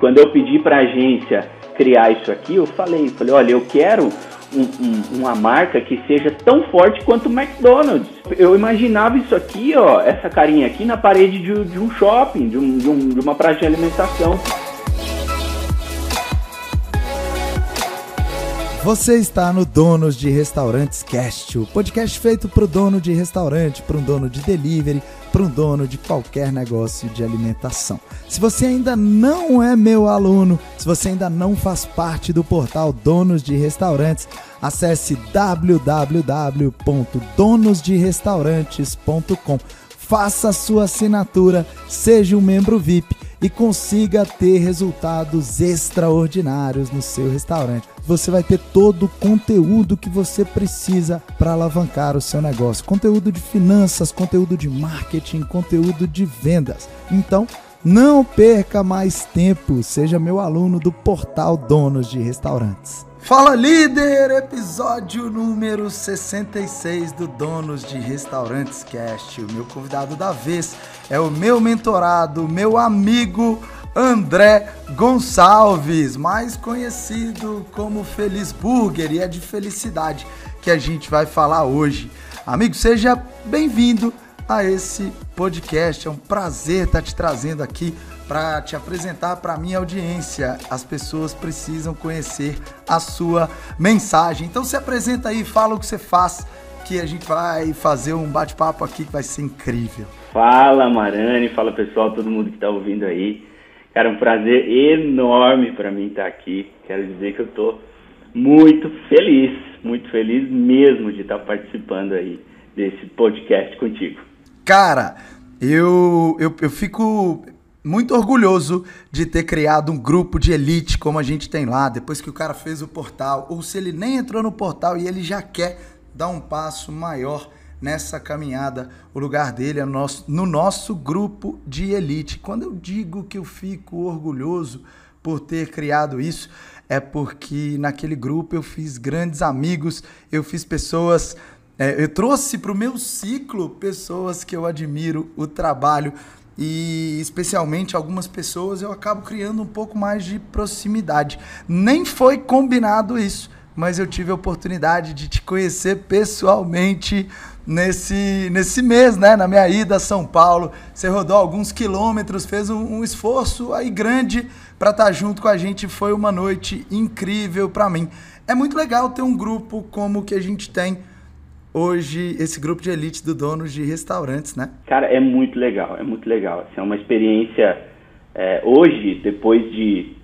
Quando eu pedi para a agência criar isso aqui, eu falei, falei, olha, eu quero um, um, uma marca que seja tão forte quanto o McDonald's. Eu imaginava isso aqui, ó, essa carinha aqui na parede de, de um shopping, de, um, de, um, de uma praça de alimentação. Você está no Donos de Restaurantes Cast, o podcast feito para o dono de restaurante, para um dono de delivery, para um dono de qualquer negócio de alimentação. Se você ainda não é meu aluno, se você ainda não faz parte do portal Donos de Restaurantes, acesse www.donosderestaurantes.com. Faça sua assinatura, seja um membro VIP e consiga ter resultados extraordinários no seu restaurante. Você vai ter todo o conteúdo que você precisa para alavancar o seu negócio: conteúdo de finanças, conteúdo de marketing, conteúdo de vendas. Então, não perca mais tempo, seja meu aluno do portal Donos de Restaurantes. Fala líder, episódio número 66 do Donos de Restaurantes Cast. O meu convidado da vez é o meu mentorado, meu amigo André Gonçalves, mais conhecido como Feliz Burger, e é de felicidade que a gente vai falar hoje. Amigo, seja bem-vindo a esse podcast. É um prazer estar te trazendo aqui para te apresentar para a minha audiência. As pessoas precisam conhecer a sua mensagem. Então se apresenta aí, fala o que você faz, que a gente vai fazer um bate-papo aqui que vai ser incrível. Fala Marane, fala pessoal, todo mundo que está ouvindo aí. Cara, um prazer enorme para mim estar aqui. Quero dizer que eu estou muito feliz, muito feliz mesmo de estar participando aí desse podcast contigo. Cara, eu, eu, eu fico muito orgulhoso de ter criado um grupo de elite como a gente tem lá, depois que o cara fez o portal, ou se ele nem entrou no portal e ele já quer dar um passo maior nessa caminhada, o lugar dele é no nosso, no nosso grupo de elite. Quando eu digo que eu fico orgulhoso por ter criado isso, é porque naquele grupo eu fiz grandes amigos, eu fiz pessoas é, eu trouxe para o meu ciclo pessoas que eu admiro o trabalho e especialmente algumas pessoas eu acabo criando um pouco mais de proximidade. Nem foi combinado isso, mas eu tive a oportunidade de te conhecer pessoalmente nesse, nesse mês, né? Na minha ida a São Paulo. Você rodou alguns quilômetros, fez um, um esforço aí grande para estar tá junto com a gente. Foi uma noite incrível para mim. É muito legal ter um grupo como o que a gente tem hoje esse grupo de elite do donos de restaurantes, né? Cara, é muito legal, é muito legal. Assim, é uma experiência é, hoje, depois de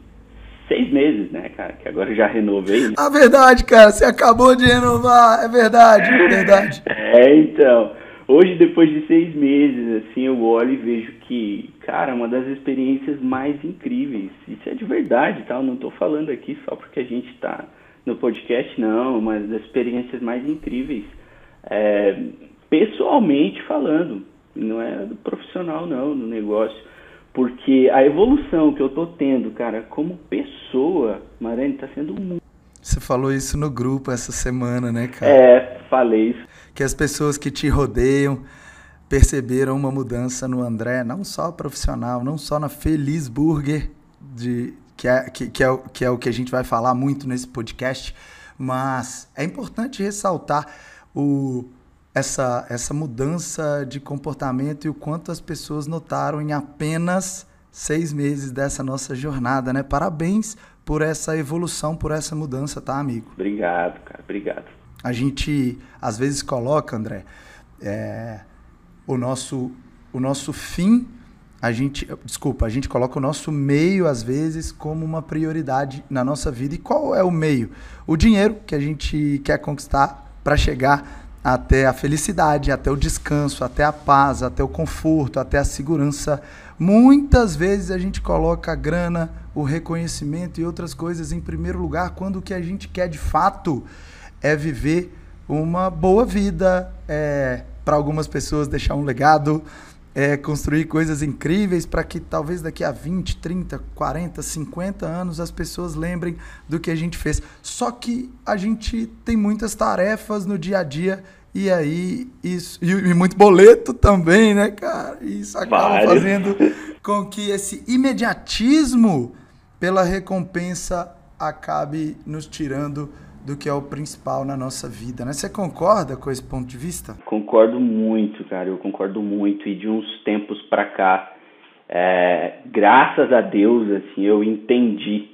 seis meses, né, cara? Que agora eu já renovei. Né? A verdade, cara, você acabou de renovar, é verdade, é verdade. é, então. Hoje, depois de seis meses, assim, eu olho e vejo que, cara, uma das experiências mais incríveis. Isso é de verdade, tá? Eu não tô falando aqui só porque a gente tá no podcast, não, mas das experiências mais incríveis é, pessoalmente falando, não é do profissional não, no negócio. Porque a evolução que eu tô tendo, cara, como pessoa, Marane, tá sendo muito. Você falou isso no grupo essa semana, né, cara? É, falei isso. Que as pessoas que te rodeiam perceberam uma mudança no André, não só profissional, não só na Feliz Burger, de, que, é, que, que, é, que é o que a gente vai falar muito nesse podcast, mas é importante ressaltar o, essa, essa mudança de comportamento e o quanto as pessoas notaram em apenas seis meses dessa nossa jornada, né? Parabéns por essa evolução, por essa mudança, tá, amigo? Obrigado, cara, obrigado. A gente às vezes coloca, André, é, o nosso o nosso fim, a gente, desculpa, a gente coloca o nosso meio às vezes como uma prioridade na nossa vida. E qual é o meio? O dinheiro que a gente quer conquistar para chegar até a felicidade, até o descanso, até a paz, até o conforto, até a segurança. Muitas vezes a gente coloca a grana, o reconhecimento e outras coisas em primeiro lugar, quando o que a gente quer de fato é viver uma boa vida, é, para algumas pessoas deixar um legado, é, construir coisas incríveis para que talvez daqui a 20, 30, 40, 50 anos as pessoas lembrem do que a gente fez. Só que a gente tem muitas tarefas no dia a dia e aí isso e, e muito boleto também, né, cara? Isso acaba Vários. fazendo com que esse imediatismo pela recompensa acabe nos tirando do que é o principal na nossa vida, né? Você concorda com esse ponto de vista? Concordo muito, cara. Eu concordo muito. E de uns tempos para cá, é, graças a Deus, assim, eu entendi,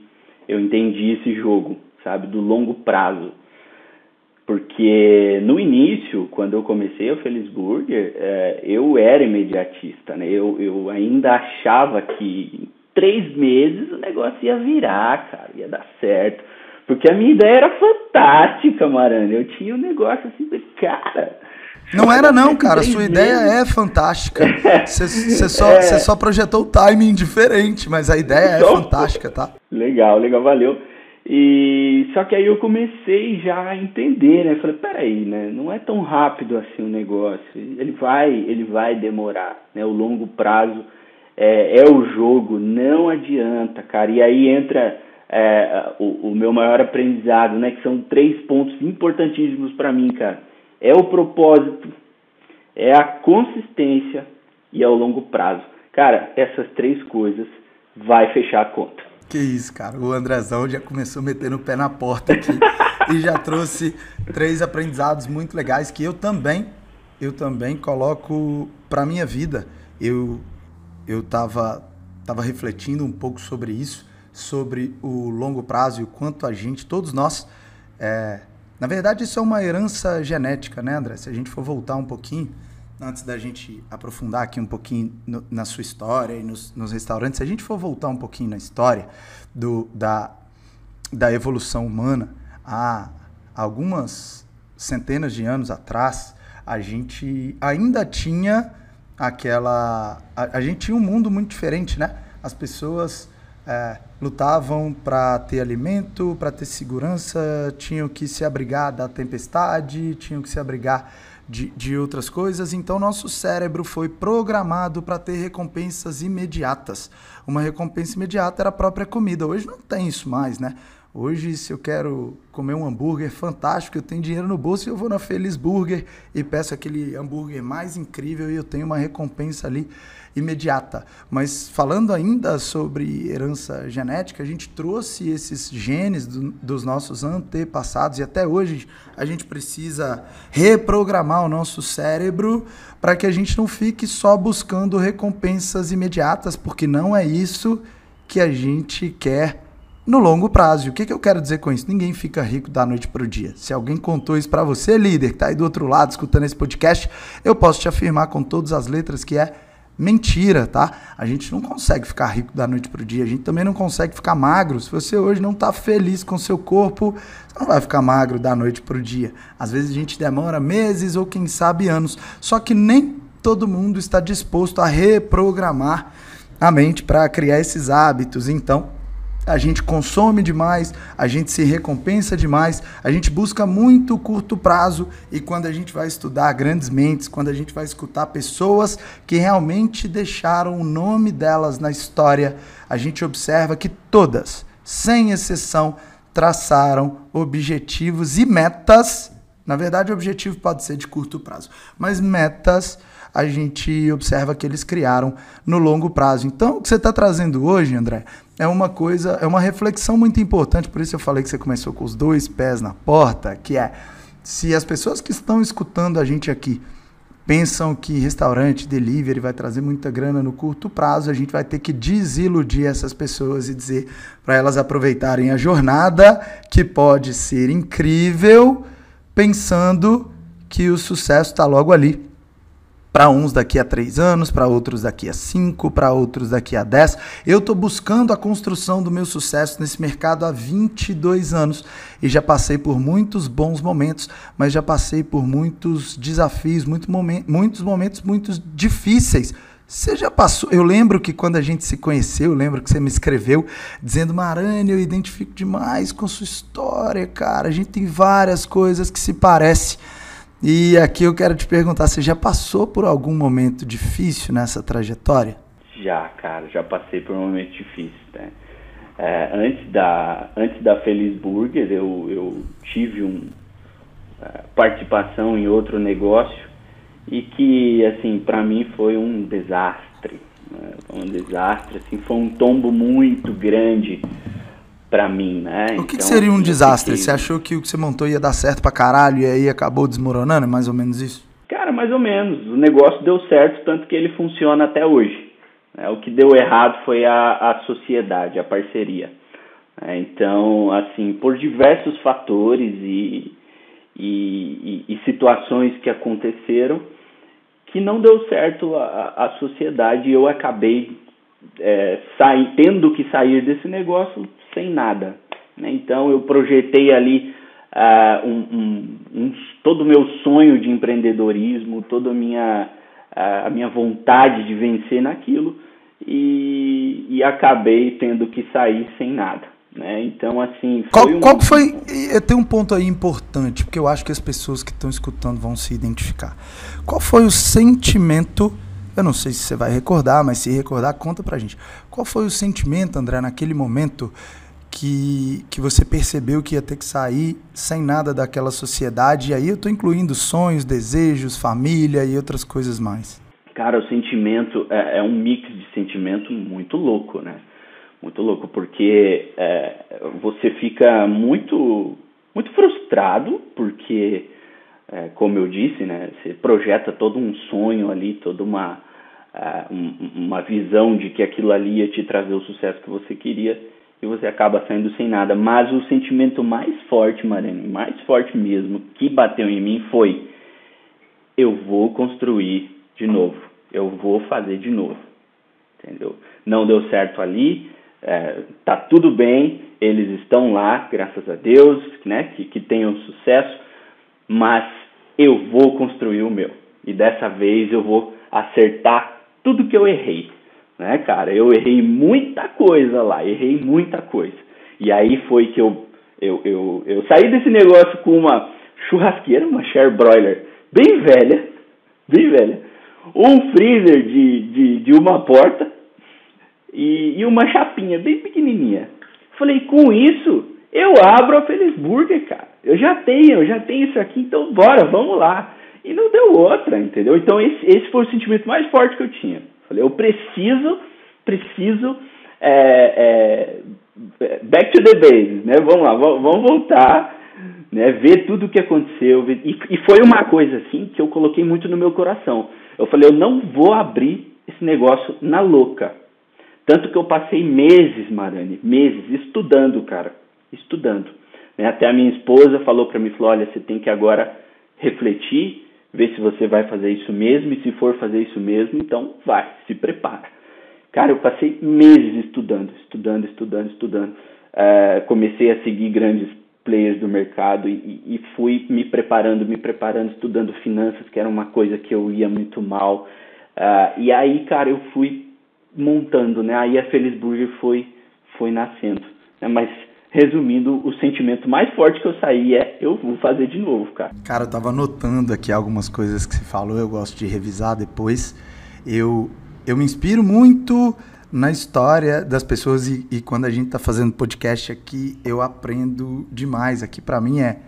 eu entendi esse jogo, sabe, do longo prazo. Porque no início, quando eu comecei o Felisburger, é, eu era imediatista, né? Eu, eu ainda achava que em três meses o negócio ia virar, cara, ia dar certo. Porque a minha ideia era fantástica, Marana. Eu tinha um negócio assim, de, cara. Não era não, cara. Sua ideia é fantástica. Você só, é. só projetou o timing diferente, mas a ideia é fantástica, tá? Legal, legal, valeu. E só que aí eu comecei já a entender, né? Falei, peraí, né? Não é tão rápido assim o negócio. Ele vai, ele vai demorar, né? O longo prazo é, é o jogo, não adianta, cara. E aí entra é, o, o, meu maior aprendizado, né? Que são três pontos importantíssimos para mim, cara. É o propósito, é a consistência e é o longo prazo. Cara, essas três coisas vai fechar a conta. Que isso, cara. O Andrezão já começou metendo o pé na porta aqui e já trouxe três aprendizados muito legais que eu também, eu também coloco para minha vida. Eu eu tava tava refletindo um pouco sobre isso sobre o longo prazo e o quanto a gente, todos nós, é... na verdade isso é uma herança genética, né, André? Se a gente for voltar um pouquinho, antes da gente aprofundar aqui um pouquinho no, na sua história e nos, nos, restaurantes, se a gente for voltar um pouquinho na história do, da, da evolução humana, há algumas centenas de anos atrás, a gente ainda tinha aquela. A, a gente tinha um mundo muito diferente, né? As pessoas é, lutavam para ter alimento, para ter segurança, tinham que se abrigar da tempestade, tinham que se abrigar de, de outras coisas. Então, nosso cérebro foi programado para ter recompensas imediatas. Uma recompensa imediata era a própria comida. Hoje não tem isso mais, né? Hoje, se eu quero comer um hambúrguer fantástico, eu tenho dinheiro no bolso e eu vou na Feliz Burger e peço aquele hambúrguer mais incrível e eu tenho uma recompensa ali imediata. Mas falando ainda sobre herança genética, a gente trouxe esses genes do, dos nossos antepassados e até hoje a gente precisa reprogramar o nosso cérebro para que a gente não fique só buscando recompensas imediatas, porque não é isso que a gente quer no longo prazo. O que, que eu quero dizer com isso? Ninguém fica rico da noite para o dia. Se alguém contou isso para você, líder, que está aí do outro lado escutando esse podcast, eu posso te afirmar com todas as letras que é mentira, tá? A gente não consegue ficar rico da noite para o dia. A gente também não consegue ficar magro. Se você hoje não está feliz com seu corpo, você não vai ficar magro da noite para o dia. Às vezes a gente demora meses ou quem sabe anos. Só que nem todo mundo está disposto a reprogramar a mente para criar esses hábitos. Então, a gente consome demais, a gente se recompensa demais, a gente busca muito curto prazo e quando a gente vai estudar grandes mentes, quando a gente vai escutar pessoas que realmente deixaram o nome delas na história, a gente observa que todas, sem exceção, traçaram objetivos e metas. Na verdade, o objetivo pode ser de curto prazo, mas metas a gente observa que eles criaram no longo prazo. Então, o que você está trazendo hoje, André, é uma coisa, é uma reflexão muito importante, por isso eu falei que você começou com os dois pés na porta, que é se as pessoas que estão escutando a gente aqui pensam que restaurante, delivery vai trazer muita grana no curto prazo, a gente vai ter que desiludir essas pessoas e dizer para elas aproveitarem a jornada, que pode ser incrível, pensando que o sucesso está logo ali para uns daqui a três anos, para outros daqui a cinco, para outros daqui a dez. Eu estou buscando a construção do meu sucesso nesse mercado há 22 anos e já passei por muitos bons momentos, mas já passei por muitos desafios, muito momen muitos momentos muito difíceis. Você já passou? Eu lembro que quando a gente se conheceu, eu lembro que você me escreveu dizendo: Marane, eu identifico demais com sua história, cara. A gente tem várias coisas que se parecem. E aqui eu quero te perguntar, você já passou por algum momento difícil nessa trajetória? Já, cara, já passei por um momento difícil, né? É, antes da antes da Feliz Burger, eu, eu tive um é, participação em outro negócio e que assim para mim foi um desastre, né? um desastre, assim, foi um tombo muito grande para mim, né? O que, então, que seria um desastre? Fiquei... Você achou que o que você montou ia dar certo pra caralho e aí acabou desmoronando? É mais ou menos isso? Cara, mais ou menos. O negócio deu certo, tanto que ele funciona até hoje. É, o que deu errado foi a, a sociedade, a parceria. É, então, assim, por diversos fatores e, e, e, e, situações que aconteceram, que não deu certo a, a sociedade e eu acabei é, sair, tendo que sair desse negócio sem nada. Né? Então, eu projetei ali uh, um, um, um, todo o meu sonho de empreendedorismo, toda a minha, uh, a minha vontade de vencer naquilo e, e acabei tendo que sair sem nada. Né? Então, assim. Foi qual, um... qual foi. Tem um ponto aí importante, porque eu acho que as pessoas que estão escutando vão se identificar. Qual foi o sentimento? Eu não sei se você vai recordar, mas se recordar, conta pra gente. Qual foi o sentimento, André, naquele momento que, que você percebeu que ia ter que sair sem nada daquela sociedade? E aí eu estou incluindo sonhos, desejos, família e outras coisas mais. Cara, o sentimento é, é um mix de sentimento muito louco, né? Muito louco, porque é, você fica muito, muito frustrado, porque, é, como eu disse, né? Você projeta todo um sonho ali, toda uma, uma visão de que aquilo ali ia te trazer o sucesso que você queria e você acaba saindo sem nada. Mas o sentimento mais forte, Marene, mais forte mesmo, que bateu em mim foi: eu vou construir de novo, eu vou fazer de novo. Entendeu? Não deu certo ali, é, tá tudo bem, eles estão lá, graças a Deus, né, que, que tenham sucesso, mas eu vou construir o meu. E dessa vez eu vou acertar tudo que eu errei né, cara? Eu errei muita coisa lá, errei muita coisa. E aí foi que eu, eu, eu, eu saí desse negócio com uma churrasqueira, uma share broiler bem velha, bem velha, um freezer de, de, de uma porta e, e uma chapinha bem pequenininha. Falei, com isso eu abro a Feliz Burger, cara. Eu já tenho, eu já tenho isso aqui, então bora, vamos lá. E não deu outra, entendeu? Então esse, esse foi o sentimento mais forte que eu tinha. Falei, eu preciso, preciso é, é, back to the base, né? Vamos lá, vamos voltar, né? Ver tudo o que aconteceu. E, e foi uma coisa assim que eu coloquei muito no meu coração. Eu falei, eu não vou abrir esse negócio na louca. Tanto que eu passei meses, Marane, meses, estudando, cara, estudando. Né? Até a minha esposa falou para mim, falou, olha, você tem que agora refletir ver se você vai fazer isso mesmo e se for fazer isso mesmo, então vai, se prepara. Cara, eu passei meses estudando, estudando, estudando, estudando. Uh, comecei a seguir grandes players do mercado e, e, fui me preparando, me preparando, estudando finanças, que era uma coisa que eu ia muito mal. Uh, e aí, cara, eu fui montando, né? Aí a Feliz Burger foi, foi nascendo. Né? Mas resumindo, o sentimento mais forte que eu saí é eu vou fazer de novo, cara. Cara, eu tava anotando aqui algumas coisas que você falou, eu gosto de revisar depois. Eu, eu me inspiro muito na história das pessoas e, e quando a gente tá fazendo podcast aqui, eu aprendo demais. Aqui para mim é,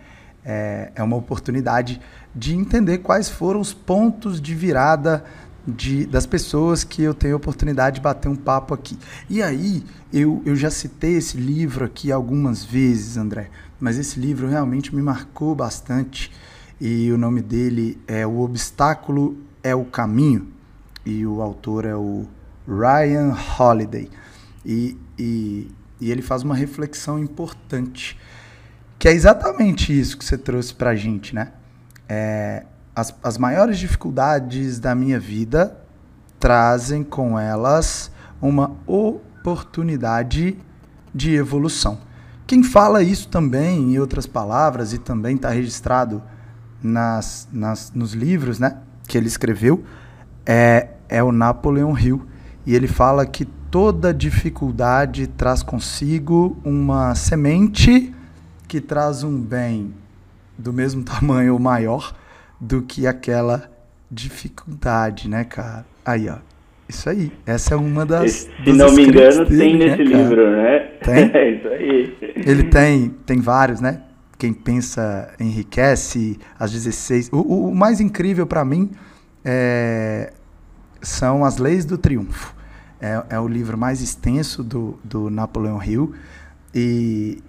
é, é uma oportunidade de entender quais foram os pontos de virada de, das pessoas que eu tenho a oportunidade de bater um papo aqui. E aí, eu, eu já citei esse livro aqui algumas vezes, André, mas esse livro realmente me marcou bastante. E o nome dele é O Obstáculo é o Caminho, e o autor é o Ryan Holiday. E, e, e ele faz uma reflexão importante, que é exatamente isso que você trouxe para a gente, né? É, as, as maiores dificuldades da minha vida trazem com elas uma oportunidade de evolução. Quem fala isso também, em outras palavras, e também está registrado nas, nas, nos livros né, que ele escreveu, é, é o Napoleon Hill. E ele fala que toda dificuldade traz consigo uma semente que traz um bem do mesmo tamanho ou maior do que aquela dificuldade, né, cara? Aí, ó. Isso aí. Essa é uma das. Se não me engano, dele, tem né, nesse cara? livro, né? Tem? É isso aí. Ele tem, tem vários, né? Quem pensa enriquece, as 16. O, o, o mais incrível para mim é, são As Leis do Triunfo. É, é o livro mais extenso do, do Napoleão Hill. E,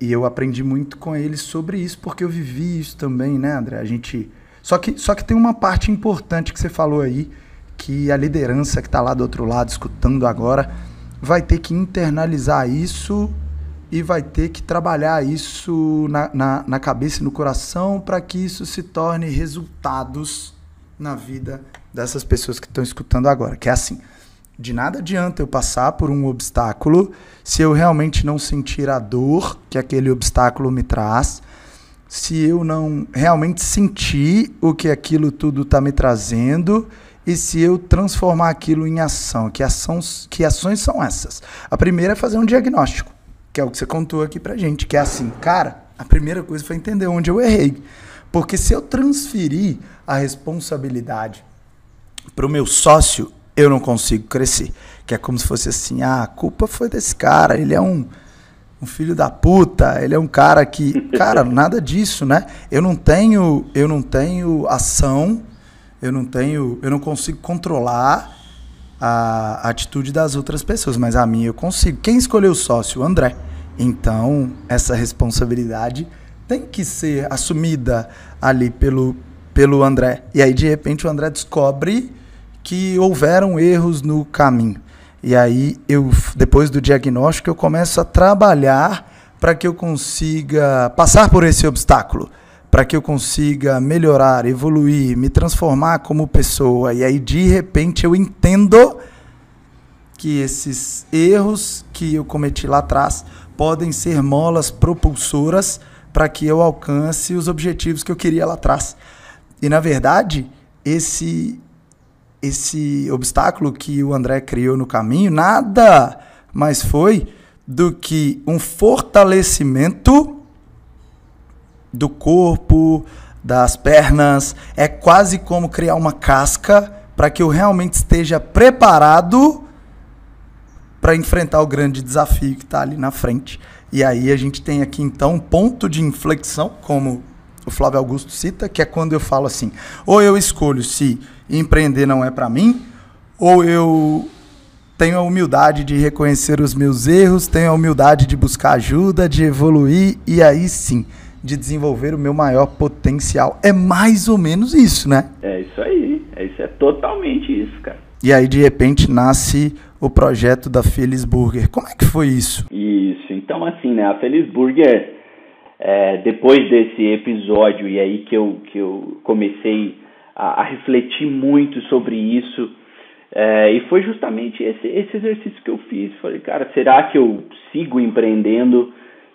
e eu aprendi muito com ele sobre isso, porque eu vivi isso também, né, André? A gente. Só que, só que tem uma parte importante que você falou aí, que a liderança que está lá do outro lado, escutando agora, vai ter que internalizar isso e vai ter que trabalhar isso na, na, na cabeça e no coração para que isso se torne resultados na vida dessas pessoas que estão escutando agora. Que é assim: de nada adianta eu passar por um obstáculo se eu realmente não sentir a dor que aquele obstáculo me traz, se eu não realmente sentir o que aquilo tudo está me trazendo e se eu transformar aquilo em ação. Que, ações, que ações são essas? A primeira é fazer um diagnóstico, que é o que você contou aqui pra gente, que é assim, cara, a primeira coisa foi entender onde eu errei. Porque se eu transferir a responsabilidade para o meu sócio, eu não consigo crescer. Que é como se fosse assim: ah, a culpa foi desse cara, ele é um, um filho da puta, ele é um cara que. Cara, nada disso, né? Eu não tenho, eu não tenho ação, eu não tenho. Eu não consigo controlar a atitude das outras pessoas, mas a minha eu consigo. Quem escolheu o sócio? O André. Então, essa responsabilidade tem que ser assumida ali pelo, pelo André. E aí, de repente, o André descobre que houveram erros no caminho. E aí eu depois do diagnóstico eu começo a trabalhar para que eu consiga passar por esse obstáculo, para que eu consiga melhorar, evoluir, me transformar como pessoa. E aí de repente eu entendo que esses erros que eu cometi lá atrás podem ser molas propulsoras para que eu alcance os objetivos que eu queria lá atrás. E na verdade, esse esse obstáculo que o André criou no caminho nada mais foi do que um fortalecimento do corpo, das pernas. É quase como criar uma casca para que eu realmente esteja preparado para enfrentar o grande desafio que está ali na frente. E aí a gente tem aqui então um ponto de inflexão, como o Flávio Augusto cita, que é quando eu falo assim: ou eu escolho se empreender não é para mim, ou eu tenho a humildade de reconhecer os meus erros, tenho a humildade de buscar ajuda, de evoluir e aí sim de desenvolver o meu maior potencial. É mais ou menos isso, né? É isso aí. É isso é totalmente isso, cara. E aí de repente nasce o projeto da Feliz Burger. Como é que foi isso? Isso. Então assim, né, a Feliz Burger é, depois desse episódio e aí que eu que eu comecei a, a refletir muito sobre isso. É, e foi justamente esse, esse exercício que eu fiz. Falei, cara, será que eu sigo empreendendo?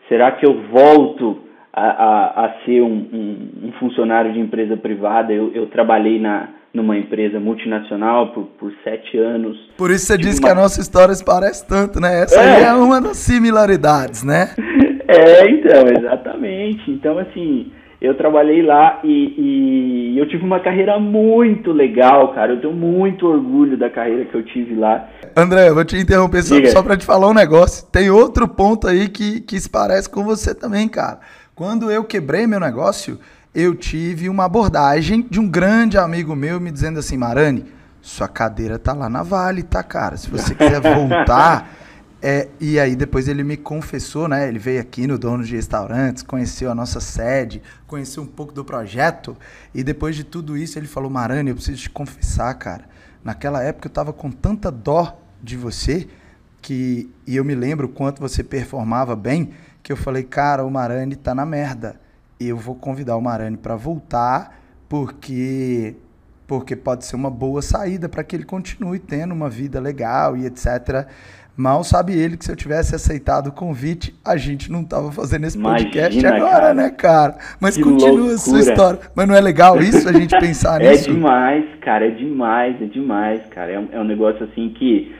Será que eu volto a, a, a ser um, um, um, funcionário de empresa privada? Eu, eu trabalhei na, numa empresa multinacional por, por sete anos. Por isso você diz uma... que a nossa história se parece tanto, né? Essa é, é uma das similaridades, né? é, então, exatamente. Então, assim, eu trabalhei lá e, e, eu tive uma carreira muito legal, cara. Eu tenho muito orgulho da carreira que eu tive lá. André, eu vou te interromper só, só para te falar um negócio. Tem outro ponto aí que, que se parece com você também, cara. Quando eu quebrei meu negócio, eu tive uma abordagem de um grande amigo meu me dizendo assim, Marani, sua cadeira tá lá na Vale, tá, cara? Se você quiser voltar. É, e aí depois ele me confessou, né? Ele veio aqui no Dono de Restaurantes, conheceu a nossa sede, conheceu um pouco do projeto. E depois de tudo isso, ele falou: Marani, eu preciso te confessar, cara. Naquela época eu tava com tanta dó de você que e eu me lembro quanto você performava bem que eu falei, cara, o Marani tá na merda. Eu vou convidar o Marani para voltar porque porque pode ser uma boa saída para que ele continue tendo uma vida legal e etc. Mal sabe ele que se eu tivesse aceitado o convite, a gente não tava fazendo esse podcast Imagina, agora, cara. né, cara? Mas que continua loucura. a sua história. Mas não é legal isso, a gente pensar é nisso? É demais, cara, é demais, é demais, cara. É um, é um negócio assim que,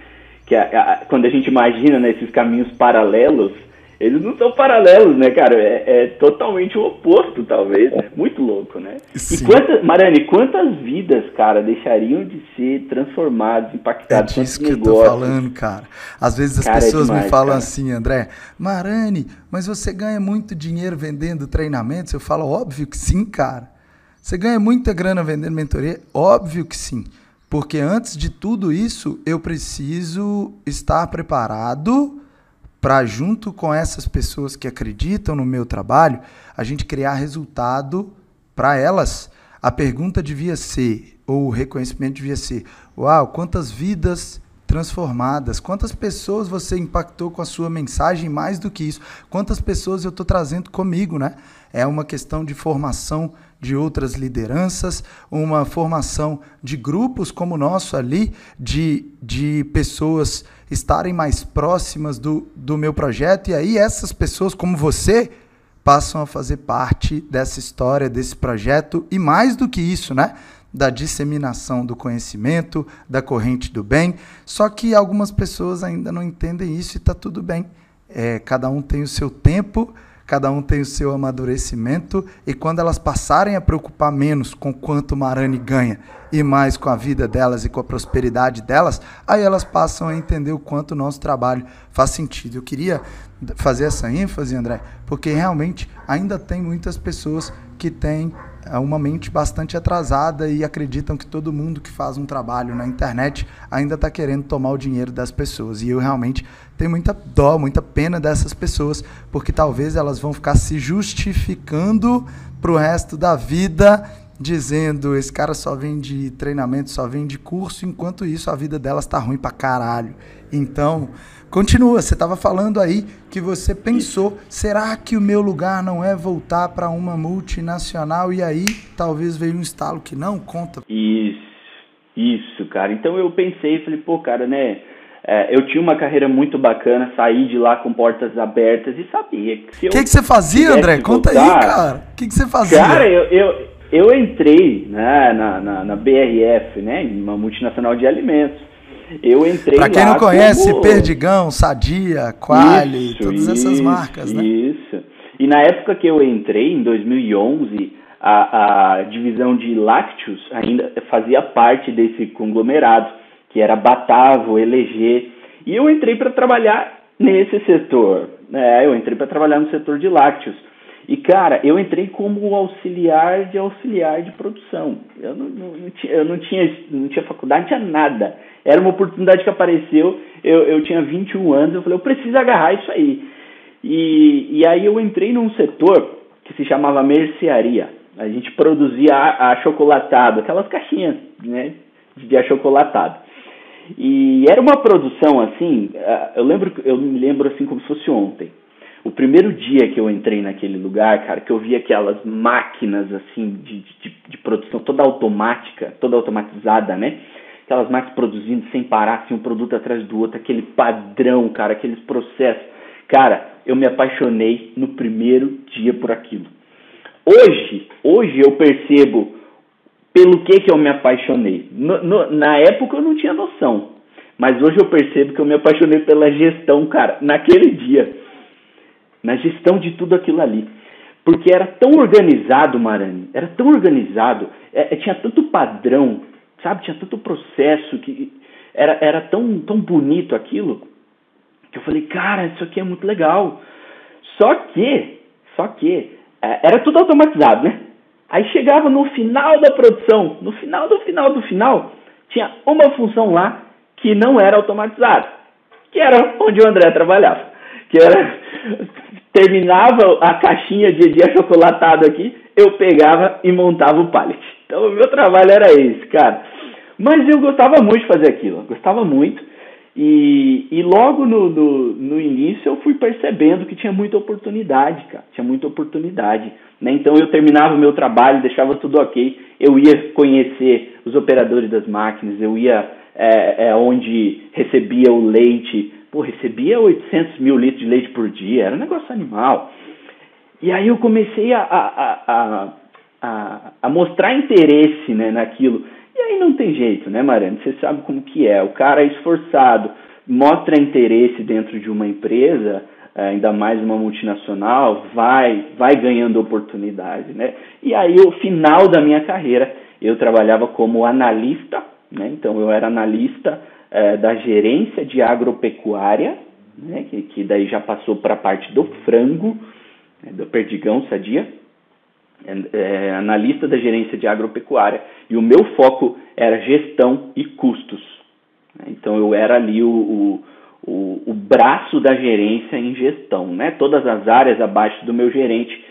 que a, a, quando a gente imagina né, esses caminhos paralelos, eles não são paralelos, né, cara? É, é totalmente o oposto, talvez. Né? Muito louco, né? Sim. E quantas, Marani, quantas vidas, cara, deixariam de ser transformadas, impactadas? É disso que negócios? eu tô falando, cara. Às vezes as cara, é pessoas é demais, me falam cara. assim, André, Marani, mas você ganha muito dinheiro vendendo treinamentos? Eu falo, óbvio que sim, cara. Você ganha muita grana vendendo mentoria? Óbvio que sim. Porque antes de tudo isso, eu preciso estar preparado para junto com essas pessoas que acreditam no meu trabalho, a gente criar resultado para elas. A pergunta devia ser, ou o reconhecimento devia ser: Uau, quantas vidas transformadas. Quantas pessoas você impactou com a sua mensagem? Mais do que isso, quantas pessoas eu estou trazendo comigo, né? É uma questão de formação de outras lideranças, uma formação de grupos como o nosso ali, de, de pessoas estarem mais próximas do, do meu projeto, e aí essas pessoas como você passam a fazer parte dessa história, desse projeto, e mais do que isso, né? Da disseminação do conhecimento, da corrente do bem. Só que algumas pessoas ainda não entendem isso e está tudo bem. É, cada um tem o seu tempo cada um tem o seu amadurecimento, e quando elas passarem a preocupar menos com quanto Marani ganha e mais com a vida delas e com a prosperidade delas, aí elas passam a entender o quanto o nosso trabalho faz sentido. Eu queria fazer essa ênfase, André, porque realmente ainda tem muitas pessoas que têm uma mente bastante atrasada e acreditam que todo mundo que faz um trabalho na internet ainda está querendo tomar o dinheiro das pessoas. E eu realmente tenho muita dó, muita pena dessas pessoas, porque talvez elas vão ficar se justificando para o resto da vida, dizendo esse cara só vem de treinamento, só vem de curso, enquanto isso a vida delas está ruim para caralho. Então, Continua, você estava falando aí que você pensou, será que o meu lugar não é voltar para uma multinacional? E aí talvez veio um estalo que não conta. Isso, isso, cara. Então eu pensei, falei, pô, cara, né? É, eu tinha uma carreira muito bacana, saí de lá com portas abertas e sabia que se eu. O que, que você fazia, André? Conta voltar, aí, cara. O que, que você fazia? Cara, eu, eu, eu entrei né, na, na, na BRF, né, uma multinacional de alimentos. Eu entrei Pra quem não conhece, como... Perdigão, Sadia, Quali, isso, todas essas isso, marcas, né? Isso. E na época que eu entrei, em 2011, a, a divisão de lácteos ainda fazia parte desse conglomerado, que era Batavo, LG. E eu entrei para trabalhar nesse setor. É, eu entrei para trabalhar no setor de lácteos. E, cara, eu entrei como auxiliar de auxiliar de produção. Eu não, não, não, tinha, eu não, tinha, não tinha faculdade, não tinha nada. Era uma oportunidade que apareceu, eu, eu tinha 21 anos, eu falei, eu preciso agarrar isso aí. E, e aí eu entrei num setor que se chamava mercearia. A gente produzia achocolatado, aquelas caixinhas né, de achocolatado. E era uma produção assim, eu lembro, eu me lembro assim como se fosse ontem o primeiro dia que eu entrei naquele lugar, cara, que eu vi aquelas máquinas assim de, de, de, produção toda automática, toda automatizada, né? Aquelas máquinas produzindo sem parar, assim, um produto atrás do outro, aquele padrão, cara, aqueles processos. Cara, eu me apaixonei no primeiro dia por aquilo. Hoje, hoje eu percebo pelo que que eu me apaixonei. No, no, na época eu não tinha noção, mas hoje eu percebo que eu me apaixonei pela gestão, cara, naquele dia na gestão de tudo aquilo ali. Porque era tão organizado, Marani, era tão organizado, é, é, tinha tanto padrão, sabe? Tinha tanto processo, que era, era tão, tão bonito aquilo, que eu falei, cara, isso aqui é muito legal. Só que, só que, é, era tudo automatizado, né? Aí chegava no final da produção, no final do final do final, tinha uma função lá que não era automatizada, que era onde o André trabalhava, que era terminava a caixinha de, de achocolatado aqui, eu pegava e montava o pallet. Então o meu trabalho era esse, cara. Mas eu gostava muito de fazer aquilo, gostava muito. E, e logo no, no, no, início eu fui percebendo que tinha muita oportunidade, cara. Tinha muita oportunidade. Né? Então eu terminava o meu trabalho, deixava tudo ok. Eu ia conhecer os operadores das máquinas, eu ia é, é, onde recebia o leite, pô, recebia 800 mil litros de leite por dia, era um negócio animal. E aí eu comecei a, a, a, a, mostrar interesse né, naquilo. E aí não tem jeito, né, Mariana? Você sabe como que é. O cara é esforçado, mostra interesse dentro de uma empresa, é, ainda mais uma multinacional, vai, vai ganhando oportunidade, né? E aí, o final da minha carreira, eu trabalhava como analista, né? Então, eu era analista é, da gerência de agropecuária, né, que, que daí já passou para a parte do frango, né, do perdigão sadia, é, é, analista da gerência de agropecuária, e o meu foco era gestão e custos. Né. Então eu era ali o, o, o, o braço da gerência em gestão, né? Todas as áreas abaixo do meu gerente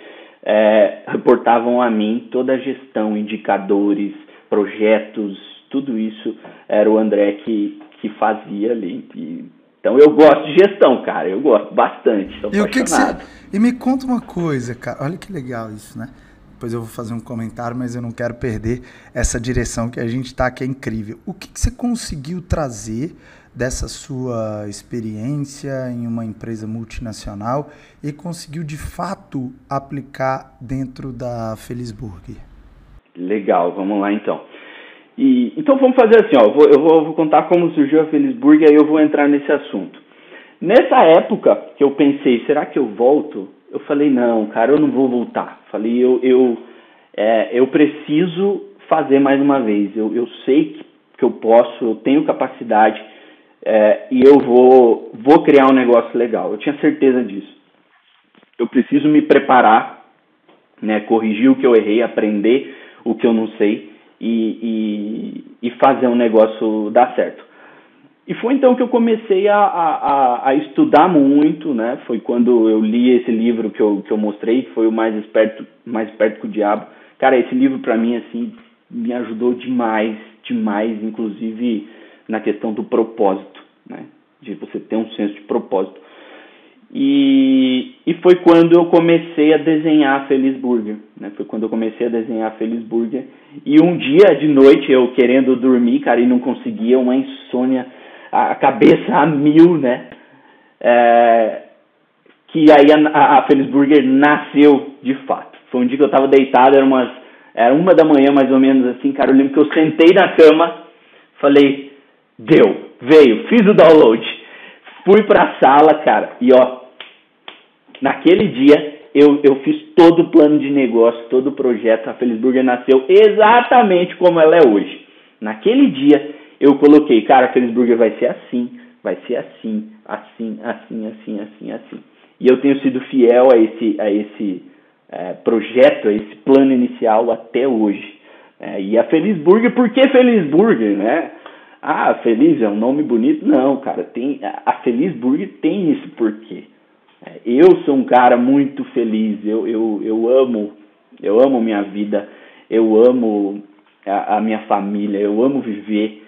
é, reportavam a mim toda a gestão, indicadores, projetos, tudo isso era o André que, que fazia ali. E, então eu gosto de gestão, cara, eu gosto bastante, sou e apaixonado. O que que você... E me conta uma coisa, cara, olha que legal isso, né? Depois eu vou fazer um comentário, mas eu não quero perder essa direção que a gente está, que é incrível. O que, que você conseguiu trazer dessa sua experiência em uma empresa multinacional e conseguiu de fato aplicar dentro da Felisburger? Legal, vamos lá então. E, então vamos fazer assim, ó, eu vou, eu vou, vou contar como surgiu a Felisburg e aí eu vou entrar nesse assunto. Nessa época que eu pensei, será que eu volto? Eu falei, não, cara, eu não vou voltar. Falei, eu, eu, é, eu preciso fazer mais uma vez. Eu, eu sei que, que eu posso, eu tenho capacidade é, e eu vou, vou criar um negócio legal. Eu tinha certeza disso. Eu preciso me preparar, né, corrigir o que eu errei, aprender o que eu não sei e, e, e fazer um negócio dar certo. E foi então que eu comecei a, a, a, estudar muito, né? Foi quando eu li esse livro que eu, que eu mostrei, que foi o Mais Esperto, Mais Esperto que o Diabo. Cara, esse livro para mim, assim, me ajudou demais, demais, inclusive na questão do propósito, né? De você ter um senso de propósito. E, e foi quando eu comecei a desenhar a Feliz Burger, né? Foi quando eu comecei a desenhar a Feliz Burger. E um dia de noite eu querendo dormir, cara, e não conseguia, uma insônia, a cabeça a mil, né? É, que aí a, a Feliz Burger nasceu de fato. Foi um dia que eu tava deitado, era umas era uma da manhã mais ou menos assim, cara. Eu lembro que eu sentei na cama, falei, deu, veio, fiz o download, fui pra sala, cara, e ó, Naquele dia, eu, eu fiz todo o plano de negócio, todo o projeto. A Felisburger nasceu exatamente como ela é hoje. Naquele dia, eu coloquei, cara, a Felisburger vai ser assim, vai ser assim, assim, assim, assim, assim, assim. E eu tenho sido fiel a esse, a esse é, projeto, a esse plano inicial até hoje. É, e a Felisburger, por que Felisburger, né? Ah, Feliz é um nome bonito? Não, cara, tem, a Felisburger tem esse porquê. Eu sou um cara muito feliz, eu, eu, eu amo, eu amo minha vida, eu amo a, a minha família, eu amo viver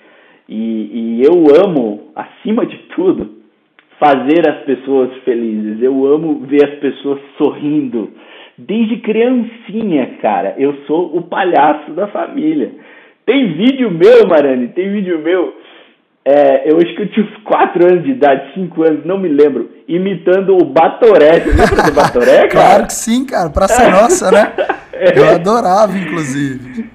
e, e eu amo, acima de tudo, fazer as pessoas felizes. Eu amo ver as pessoas sorrindo. Desde criancinha, cara, eu sou o palhaço da família. Tem vídeo meu, Marani, tem vídeo meu é, eu acho que eu tinha 4 anos de idade, 5 anos, não me lembro, imitando o Batoré. Você lembra do Batoré, cara? claro que sim, cara. Praça Nossa, né? é. Eu adorava, inclusive.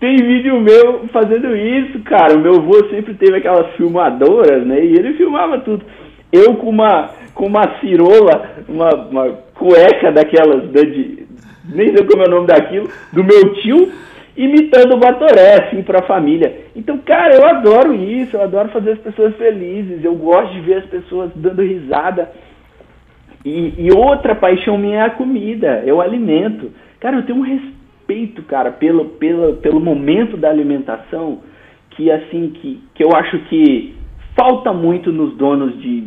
Tem vídeo meu fazendo isso, cara. O meu avô sempre teve aquelas filmadoras, né? E ele filmava tudo. Eu com uma, com uma cirola, uma, uma cueca daquelas, né, de, nem sei como é o nome daquilo, do meu tio, imitando o Batoré, assim, para a família. Então, cara, eu adoro isso, eu adoro fazer as pessoas felizes, eu gosto de ver as pessoas dando risada. E, e outra paixão minha é a comida, é o alimento. Cara, eu tenho um respeito, cara, pelo, pelo, pelo momento da alimentação que, assim, que, que eu acho que falta muito nos donos de,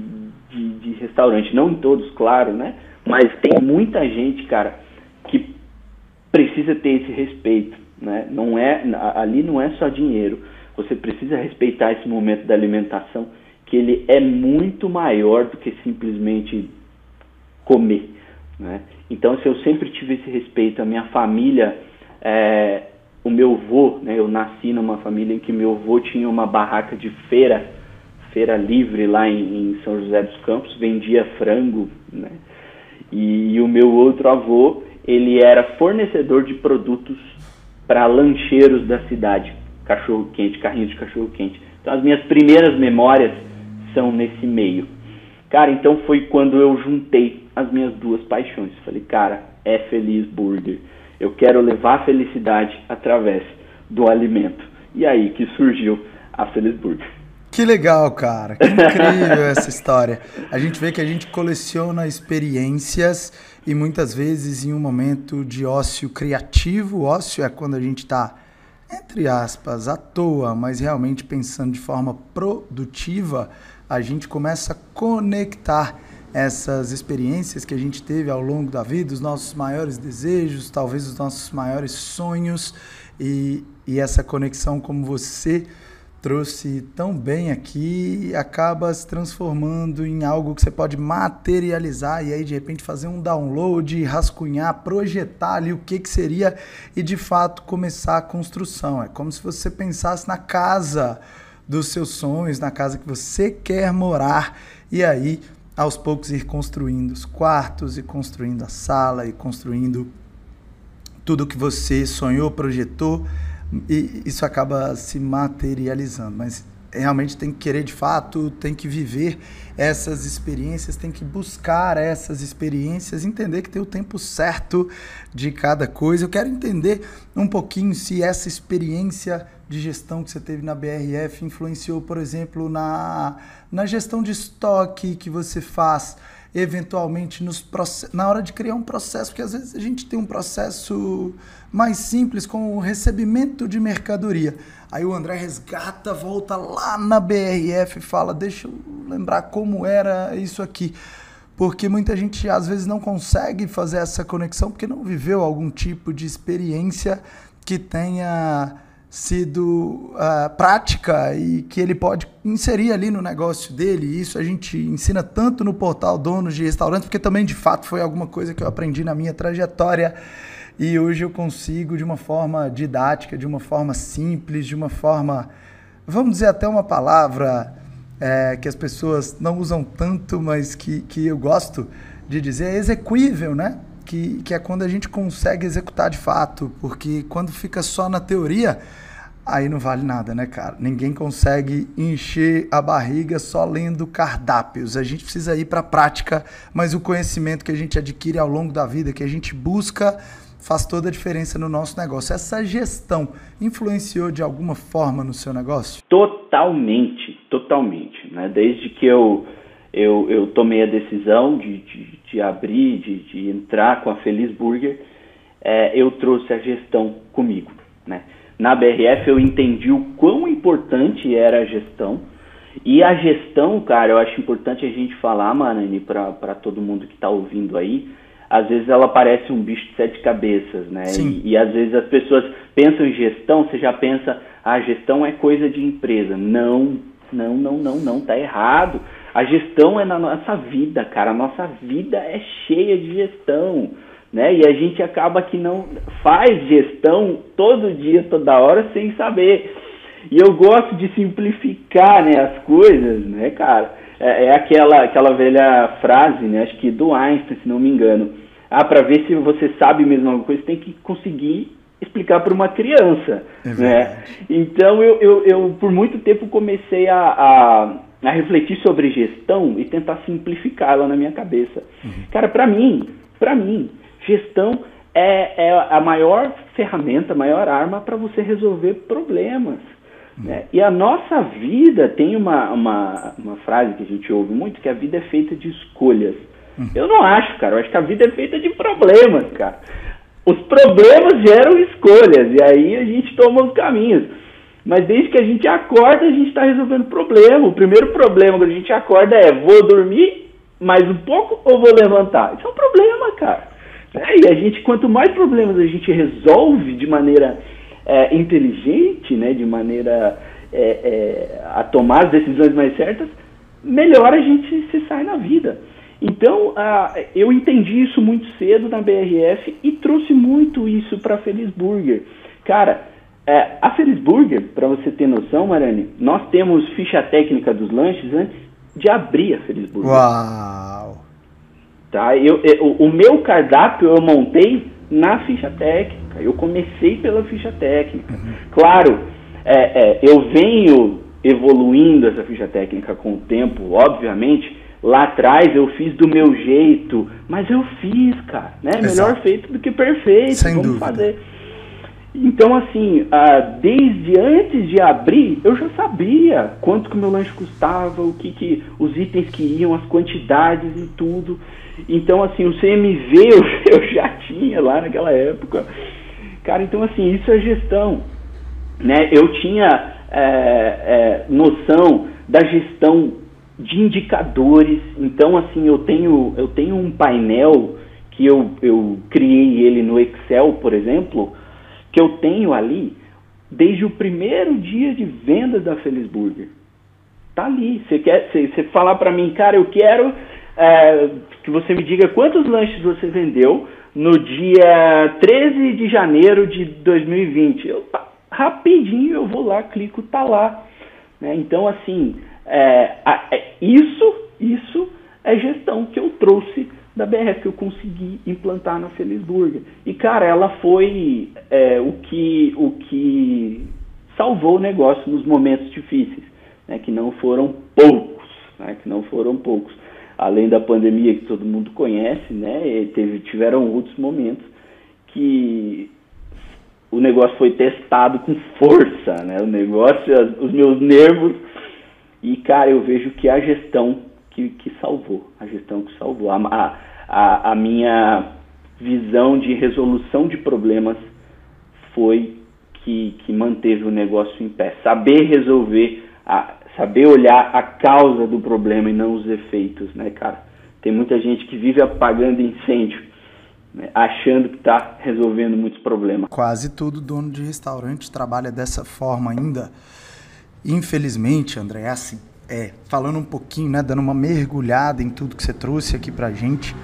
de, de restaurante. Não em todos, claro, né? Mas tem muita gente, cara, que precisa ter esse respeito né? Não é, ali não é só dinheiro. Você precisa respeitar esse momento da alimentação, que ele é muito maior do que simplesmente comer. Né? Então, se eu sempre tive esse respeito, a minha família, é, o meu avô, né, eu nasci numa família em que meu avô tinha uma barraca de feira, feira livre lá em, em São José dos Campos, vendia frango, né? E, e o meu outro avô, ele era fornecedor de produtos para lancheiros da cidade, cachorro quente, carrinho de cachorro quente. Então as minhas primeiras memórias são nesse meio. Cara, então foi quando eu juntei as minhas duas paixões. Falei, cara, é Feliz Burger. Eu quero levar a felicidade através do alimento. E aí que surgiu a Feliz Burger. Que legal, cara. Que incrível essa história. A gente vê que a gente coleciona experiências e muitas vezes em um momento de ócio criativo. Ócio é quando a gente está, entre aspas, à toa, mas realmente pensando de forma produtiva. a gente começa a conectar essas experiências que a gente teve ao longo da vida, os nossos maiores desejos, talvez os nossos maiores sonhos e, e essa conexão como você trouxe tão bem aqui acaba se transformando em algo que você pode materializar e aí de repente fazer um download, rascunhar, projetar ali o que, que seria e de fato começar a construção. É como se você pensasse na casa dos seus sonhos, na casa que você quer morar e aí aos poucos ir construindo os quartos e construindo a sala e construindo tudo que você sonhou, projetou e isso acaba se materializando. Mas realmente tem que querer de fato, tem que viver essas experiências, tem que buscar essas experiências, entender que tem o tempo certo de cada coisa. Eu quero entender um pouquinho se essa experiência de gestão que você teve na BRF influenciou, por exemplo, na, na gestão de estoque que você faz eventualmente nos na hora de criar um processo, porque às vezes a gente tem um processo mais simples com o recebimento de mercadoria. Aí o André resgata, volta lá na BRF e fala: Deixa eu lembrar como era isso aqui. Porque muita gente às vezes não consegue fazer essa conexão porque não viveu algum tipo de experiência que tenha sido uh, prática e que ele pode inserir ali no negócio dele. Isso a gente ensina tanto no portal Donos de Restaurantes, porque também de fato foi alguma coisa que eu aprendi na minha trajetória e hoje eu consigo de uma forma didática, de uma forma simples, de uma forma, vamos dizer até uma palavra é, que as pessoas não usam tanto, mas que, que eu gosto de dizer, é execuível, né? Que, que é quando a gente consegue executar de fato, porque quando fica só na teoria, aí não vale nada, né, cara? Ninguém consegue encher a barriga só lendo cardápios. A gente precisa ir para a prática, mas o conhecimento que a gente adquire ao longo da vida, que a gente busca, faz toda a diferença no nosso negócio. Essa gestão influenciou de alguma forma no seu negócio? Totalmente, totalmente. Né? Desde que eu eu, eu tomei a decisão de, de, de abrir, de, de, entrar com a Feliz Burger, é, eu trouxe a gestão comigo. Né? Na BRF eu entendi o quão importante era a gestão. E a gestão, cara, eu acho importante a gente falar, Manani, para todo mundo que está ouvindo aí, às vezes ela parece um bicho de sete cabeças, né? E, e, às vezes as pessoas pensam em gestão, você já pensa, a ah, gestão é coisa de empresa. Não, não, não, não, não, tá errado. A gestão é na nossa vida, cara. A nossa vida é cheia de gestão, né? E a gente acaba que não faz gestão todo dia, toda hora, sem saber. E eu gosto de simplificar, né, as coisas, né, cara? É, é aquela aquela velha frase, né? Acho que do Einstein, se não me engano. Ah, para ver se você sabe mesmo alguma coisa, tem que conseguir explicar para uma criança, é né? Então eu, eu, eu, por muito tempo comecei a, a a refletir sobre gestão e tentar simplificá-la na minha cabeça. Uhum. Cara, para mim, para mim, gestão é, é, a maior ferramenta, a maior arma para você resolver problemas. Uhum. Né? E a nossa vida tem uma, uma, uma frase que a gente ouve muito, que a vida é feita de escolhas. Uhum. Eu não acho, cara. Eu acho que a vida é feita de problemas, cara. Os problemas geram escolhas, e aí a gente toma os caminhos. Mas desde que a gente acorda, a gente está resolvendo problema. O primeiro problema quando a gente acorda é: vou dormir mais um pouco ou vou levantar? Isso é um problema, cara. É, e a gente, quanto mais problemas a gente resolve de maneira é, inteligente, né, de maneira é, é a tomar as decisões mais certas, melhor a gente se sai na vida. Então, eu entendi isso muito cedo na BRF e trouxe muito isso para Feliz Burger. Cara, é, a Felisburger, para você ter noção, Marane, nós temos ficha técnica dos lanches antes de abrir a Felisburger. Uau! Tá? Eu, eu, o meu cardápio eu montei na ficha técnica. Eu comecei pela ficha técnica. Uhum. Claro, é, é, eu venho evoluindo essa ficha técnica com o tempo, obviamente. Lá atrás eu fiz do meu jeito, mas eu fiz, cara. Né? Melhor feito do que perfeito. Sem Vamos dúvida. fazer. Então, assim, ah, desde antes de abrir, eu já sabia quanto que o meu lanche custava, o que, que os itens que iam, as quantidades e tudo. Então, assim, o CMV eu, já tinha lá naquela época. Cara, então, assim, isso é gestão. Né? Eu tinha é, é, noção da gestão de indicadores. Então, assim, eu tenho, eu tenho um painel que eu, eu criei ele no Excel, por exemplo, que eu tenho ali desde o primeiro dia de venda da Felisburger. Tá ali. Você quer, você, você falar para mim, cara, eu quero é, que você me diga quantos lanches você vendeu no dia 13 de janeiro de 2020. Eu, rapidinho eu vou lá, clico, tá lá. Né? Então, assim, é, é, isso, isso é gestão que eu trouxe da BRF, que eu consegui implantar na Felisburger. E, cara, ela foi é, o, que, o que salvou o negócio nos momentos difíceis, né? que não foram poucos, né? que não foram poucos. Além da pandemia que todo mundo conhece, né? Teve, tiveram outros momentos que o negócio foi testado com força, né? O negócio, os meus nervos. E, cara, eu vejo que a gestão que, que salvou, a gestão que salvou. A, a, a minha visão de resolução de problemas foi que, que manteve o negócio em pé. Saber resolver, a, saber olhar a causa do problema e não os efeitos, né, cara? Tem muita gente que vive apagando incêndio né, achando que está resolvendo muitos problemas. Quase todo dono de restaurante trabalha dessa forma ainda. Infelizmente, André, é assim, é, falando um pouquinho, né, dando uma mergulhada em tudo que você trouxe aqui pra gente,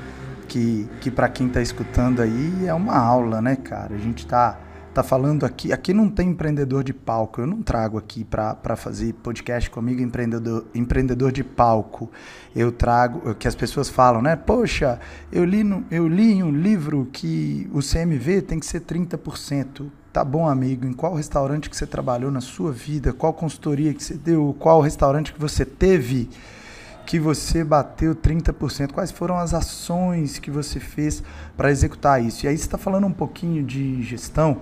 que, que para quem está escutando aí é uma aula, né, cara? A gente está tá falando aqui. Aqui não tem empreendedor de palco. Eu não trago aqui para fazer podcast comigo empreendedor, empreendedor de palco. Eu trago que as pessoas falam, né? Poxa, eu li, no, eu li em um livro que o CMV tem que ser 30%. Tá bom, amigo. Em qual restaurante que você trabalhou na sua vida? Qual consultoria que você deu? Qual restaurante que você teve? que você bateu 30%? Quais foram as ações que você fez para executar isso? E aí você está falando um pouquinho de gestão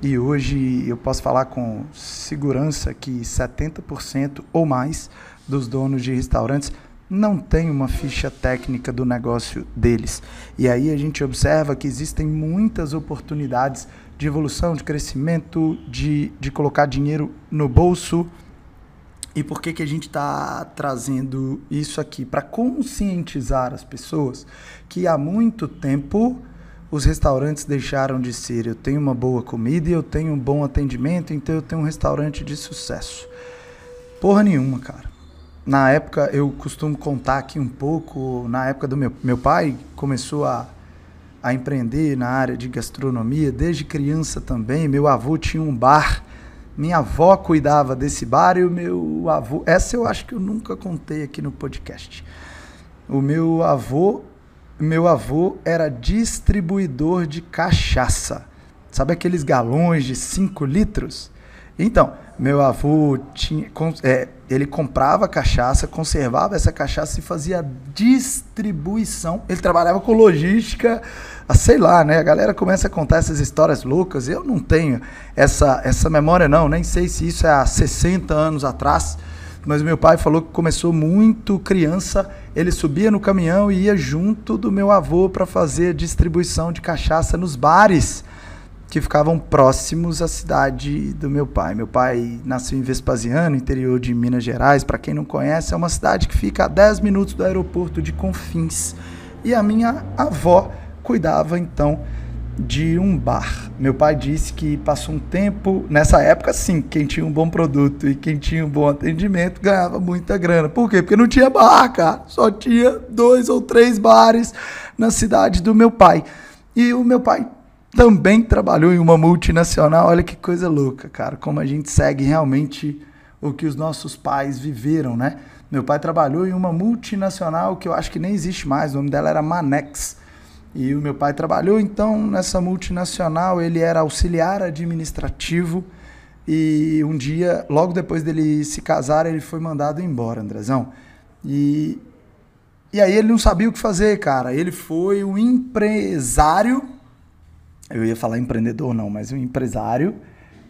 e hoje eu posso falar com segurança que 70% ou mais dos donos de restaurantes não tem uma ficha técnica do negócio deles. E aí a gente observa que existem muitas oportunidades de evolução, de crescimento, de, de colocar dinheiro no bolso e por que, que a gente está trazendo isso aqui? Para conscientizar as pessoas que há muito tempo os restaurantes deixaram de ser eu tenho uma boa comida e eu tenho um bom atendimento, então eu tenho um restaurante de sucesso. Porra nenhuma, cara. Na época, eu costumo contar aqui um pouco, na época do meu, meu pai começou a, a empreender na área de gastronomia, desde criança também. Meu avô tinha um bar minha avó cuidava desse bar e o meu avô. Essa eu acho que eu nunca contei aqui no podcast. O meu avô, meu avô era distribuidor de cachaça. Sabe aqueles galões de 5 litros? Então, meu avô tinha, é, ele comprava cachaça, conservava essa cachaça e fazia distribuição. Ele trabalhava com logística, ah, sei lá, né? A galera começa a contar essas histórias loucas. Eu não tenho essa, essa memória, não. Nem sei se isso é há 60 anos atrás. Mas meu pai falou que começou muito criança. Ele subia no caminhão e ia junto do meu avô para fazer distribuição de cachaça nos bares que ficavam próximos à cidade do meu pai. Meu pai nasceu em Vespasiano, interior de Minas Gerais. Para quem não conhece, é uma cidade que fica a 10 minutos do aeroporto de Confins. E a minha avó cuidava então de um bar. Meu pai disse que passou um tempo, nessa época sim, quem tinha um bom produto e quem tinha um bom atendimento ganhava muita grana. Por quê? Porque não tinha bar, cara. Só tinha dois ou três bares na cidade do meu pai. E o meu pai também trabalhou em uma multinacional. Olha que coisa louca, cara. Como a gente segue realmente o que os nossos pais viveram, né? Meu pai trabalhou em uma multinacional que eu acho que nem existe mais. O nome dela era Manex. E o meu pai trabalhou então nessa multinacional. Ele era auxiliar administrativo. E um dia, logo depois dele se casar, ele foi mandado embora, Andrezão. E, e aí ele não sabia o que fazer, cara. Ele foi um empresário eu ia falar empreendedor não, mas um empresário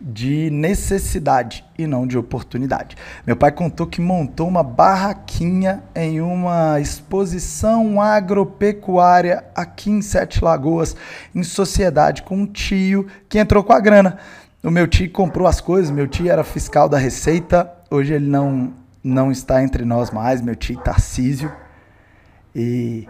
de necessidade e não de oportunidade. Meu pai contou que montou uma barraquinha em uma exposição agropecuária aqui em Sete Lagoas, em sociedade com um tio que entrou com a grana. O meu tio comprou as coisas, meu tio era fiscal da Receita, hoje ele não não está entre nós mais, meu tio Tarcísio. E,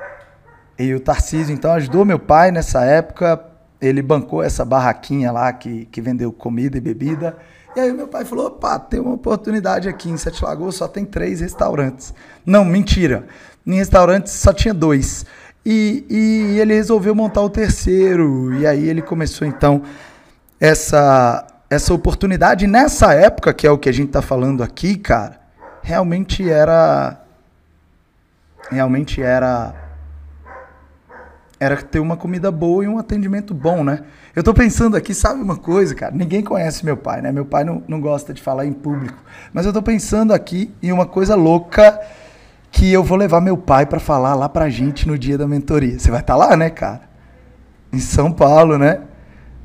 e o Tarcísio então ajudou meu pai nessa época. Ele bancou essa barraquinha lá que, que vendeu comida e bebida. E aí meu pai falou: opa, tem uma oportunidade aqui em Sete Lagoas, só tem três restaurantes. Não, mentira. Em restaurantes só tinha dois. E, e ele resolveu montar o terceiro. E aí ele começou então essa, essa oportunidade. E nessa época, que é o que a gente está falando aqui, cara, realmente era. Realmente era. Era ter uma comida boa e um atendimento bom, né? Eu tô pensando aqui, sabe uma coisa, cara? Ninguém conhece meu pai, né? Meu pai não, não gosta de falar em público. Mas eu tô pensando aqui em uma coisa louca que eu vou levar meu pai para falar lá pra gente no dia da mentoria. Você vai estar tá lá, né, cara? Em São Paulo, né?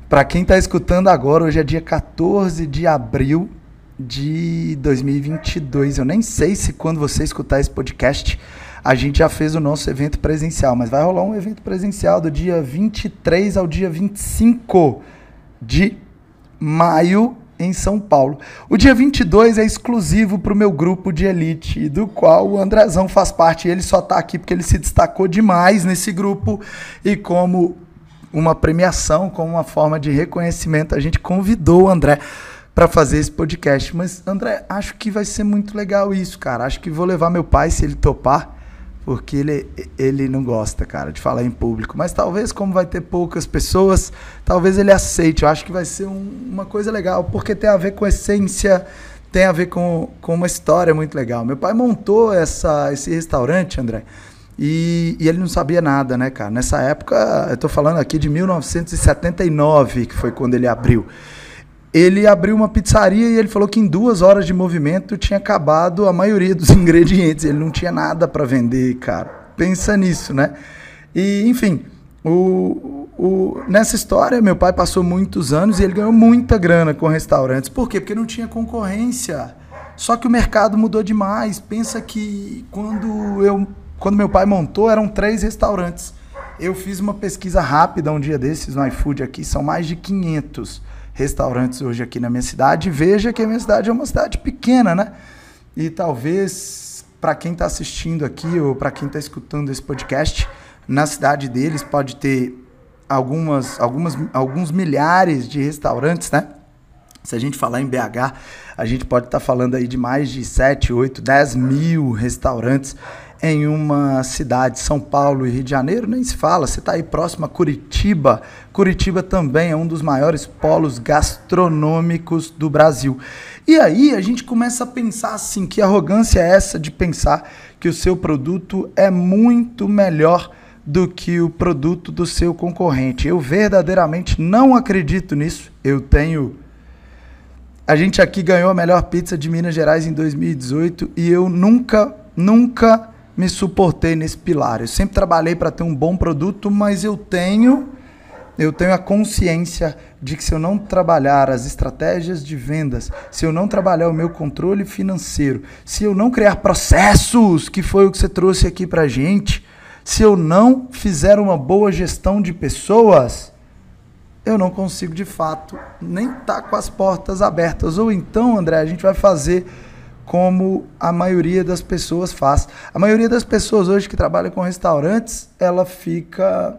Para quem está escutando agora, hoje é dia 14 de abril de 2022. Eu nem sei se quando você escutar esse podcast, a gente já fez o nosso evento presencial, mas vai rolar um evento presencial do dia 23 ao dia 25 de maio em São Paulo. O dia 22 é exclusivo para o meu grupo de elite, do qual o Andrezão faz parte. Ele só está aqui porque ele se destacou demais nesse grupo e como uma premiação, como uma forma de reconhecimento, a gente convidou o André para fazer esse podcast. Mas André, acho que vai ser muito legal isso, cara. Acho que vou levar meu pai se ele topar porque ele, ele não gosta, cara, de falar em público. Mas talvez, como vai ter poucas pessoas, talvez ele aceite. Eu acho que vai ser um, uma coisa legal, porque tem a ver com essência, tem a ver com, com uma história muito legal. Meu pai montou essa, esse restaurante, André, e, e, ele não sabia nada, né, cara? Nessa época, eu tô falando aqui de 1979, que foi quando ele abriu ele abriu uma pizzaria e ele falou que em duas horas de movimento tinha acabado a maioria dos ingredientes. Ele não tinha nada para vender, cara. Pensa nisso, né? E, enfim, o, o, nessa história, meu pai passou muitos anos e ele ganhou muita grana com restaurantes. Por quê? Porque não tinha concorrência. Só que o mercado mudou demais. Pensa que quando, eu, quando meu pai montou, eram três restaurantes. Eu fiz uma pesquisa rápida um dia desses no iFood aqui, são mais de 500 restaurantes hoje aqui na minha cidade. Veja que a minha cidade é uma cidade pequena, né? E talvez para quem está assistindo aqui ou para quem está escutando esse podcast, na cidade deles pode ter algumas, algumas, alguns milhares de restaurantes, né? Se a gente falar em BH, a gente pode estar tá falando aí de mais de 7, 8, 10 mil restaurantes em uma cidade, São Paulo e Rio de Janeiro, nem se fala. Você está aí próximo a Curitiba. Curitiba também é um dos maiores polos gastronômicos do Brasil. E aí a gente começa a pensar assim: que arrogância é essa de pensar que o seu produto é muito melhor do que o produto do seu concorrente? Eu verdadeiramente não acredito nisso. Eu tenho. A gente aqui ganhou a melhor pizza de Minas Gerais em 2018 e eu nunca, nunca me suportei nesse pilar. Eu sempre trabalhei para ter um bom produto, mas eu tenho eu tenho a consciência de que se eu não trabalhar as estratégias de vendas, se eu não trabalhar o meu controle financeiro, se eu não criar processos, que foi o que você trouxe aqui para gente, se eu não fizer uma boa gestão de pessoas, eu não consigo de fato nem estar tá com as portas abertas. Ou então, André, a gente vai fazer como a maioria das pessoas faz. A maioria das pessoas hoje que trabalha com restaurantes, ela fica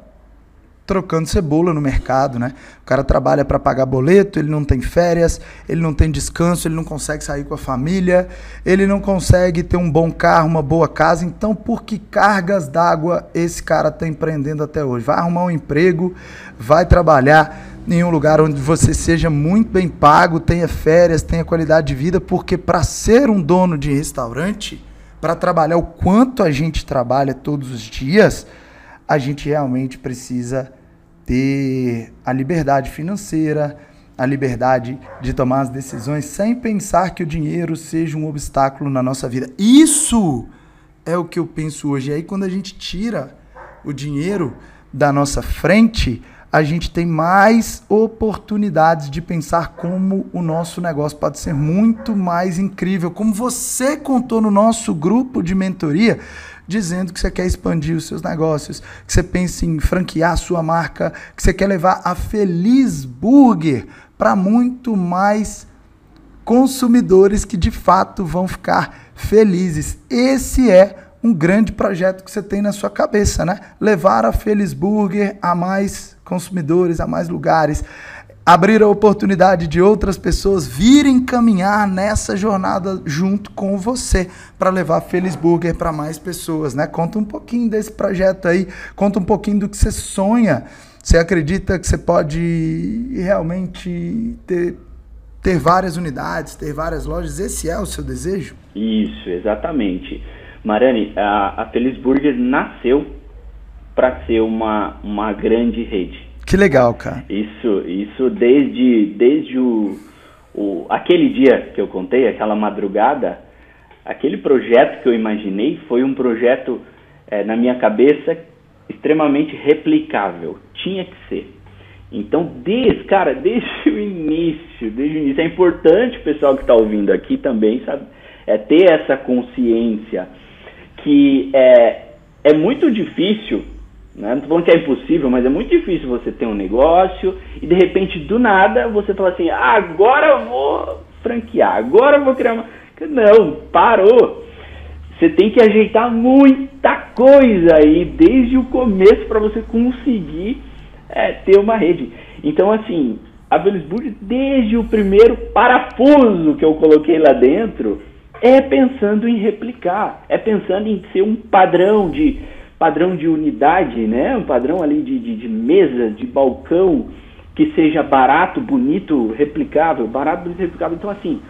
trocando cebola no mercado, né? O cara trabalha para pagar boleto, ele não tem férias, ele não tem descanso, ele não consegue sair com a família, ele não consegue ter um bom carro, uma boa casa. Então, por que cargas d'água esse cara está empreendendo até hoje? Vai arrumar um emprego, vai trabalhar em um lugar onde você seja muito bem pago, tenha férias, tenha qualidade de vida, porque para ser um dono de restaurante, para trabalhar o quanto a gente trabalha todos os dias, a gente realmente precisa ter a liberdade financeira, a liberdade de tomar as decisões sem pensar que o dinheiro seja um obstáculo na nossa vida. Isso é o que eu penso hoje. E aí, quando a gente tira o dinheiro da nossa frente, a gente tem mais oportunidades de pensar como o nosso negócio pode ser muito mais incrível. Como você contou no nosso grupo de mentoria, dizendo que você quer expandir os seus negócios, que você pensa em franquear a sua marca, que você quer levar a Feliz Burger para muito mais consumidores que de fato vão ficar felizes. Esse é um grande projeto que você tem na sua cabeça, né? Levar a Feliz Burger a mais consumidores, a mais lugares abrir a oportunidade de outras pessoas virem caminhar nessa jornada junto com você para levar Feliz Burger para mais pessoas, né? Conta um pouquinho desse projeto aí, conta um pouquinho do que você sonha. Você acredita que você pode realmente ter, ter várias unidades, ter várias lojas? Esse é o seu desejo? Isso, exatamente. Marani, a, a Feliz Burger nasceu para ser uma, uma grande rede que legal, cara. Isso, isso desde, desde o, o, aquele dia que eu contei, aquela madrugada, aquele projeto que eu imaginei foi um projeto é, na minha cabeça extremamente replicável. Tinha que ser. Então, desde, cara, desde o início, desde o início, é importante o pessoal que está ouvindo aqui também, sabe, é ter essa consciência que é, é muito difícil né? Não estou falando que é impossível, mas é muito difícil você ter um negócio e de repente, do nada, você fala assim: ah, agora eu vou franquear, agora eu vou criar uma. Não, parou. Você tem que ajeitar muita coisa aí desde o começo para você conseguir é, ter uma rede. Então, assim, a Velisburg, desde o primeiro parafuso que eu coloquei lá dentro, é pensando em replicar, é pensando em ser um padrão de padrão de unidade, né? Um padrão ali de, de, de mesa, de balcão, que seja barato, bonito, replicável, barato, bonito, replicável. Então, assim,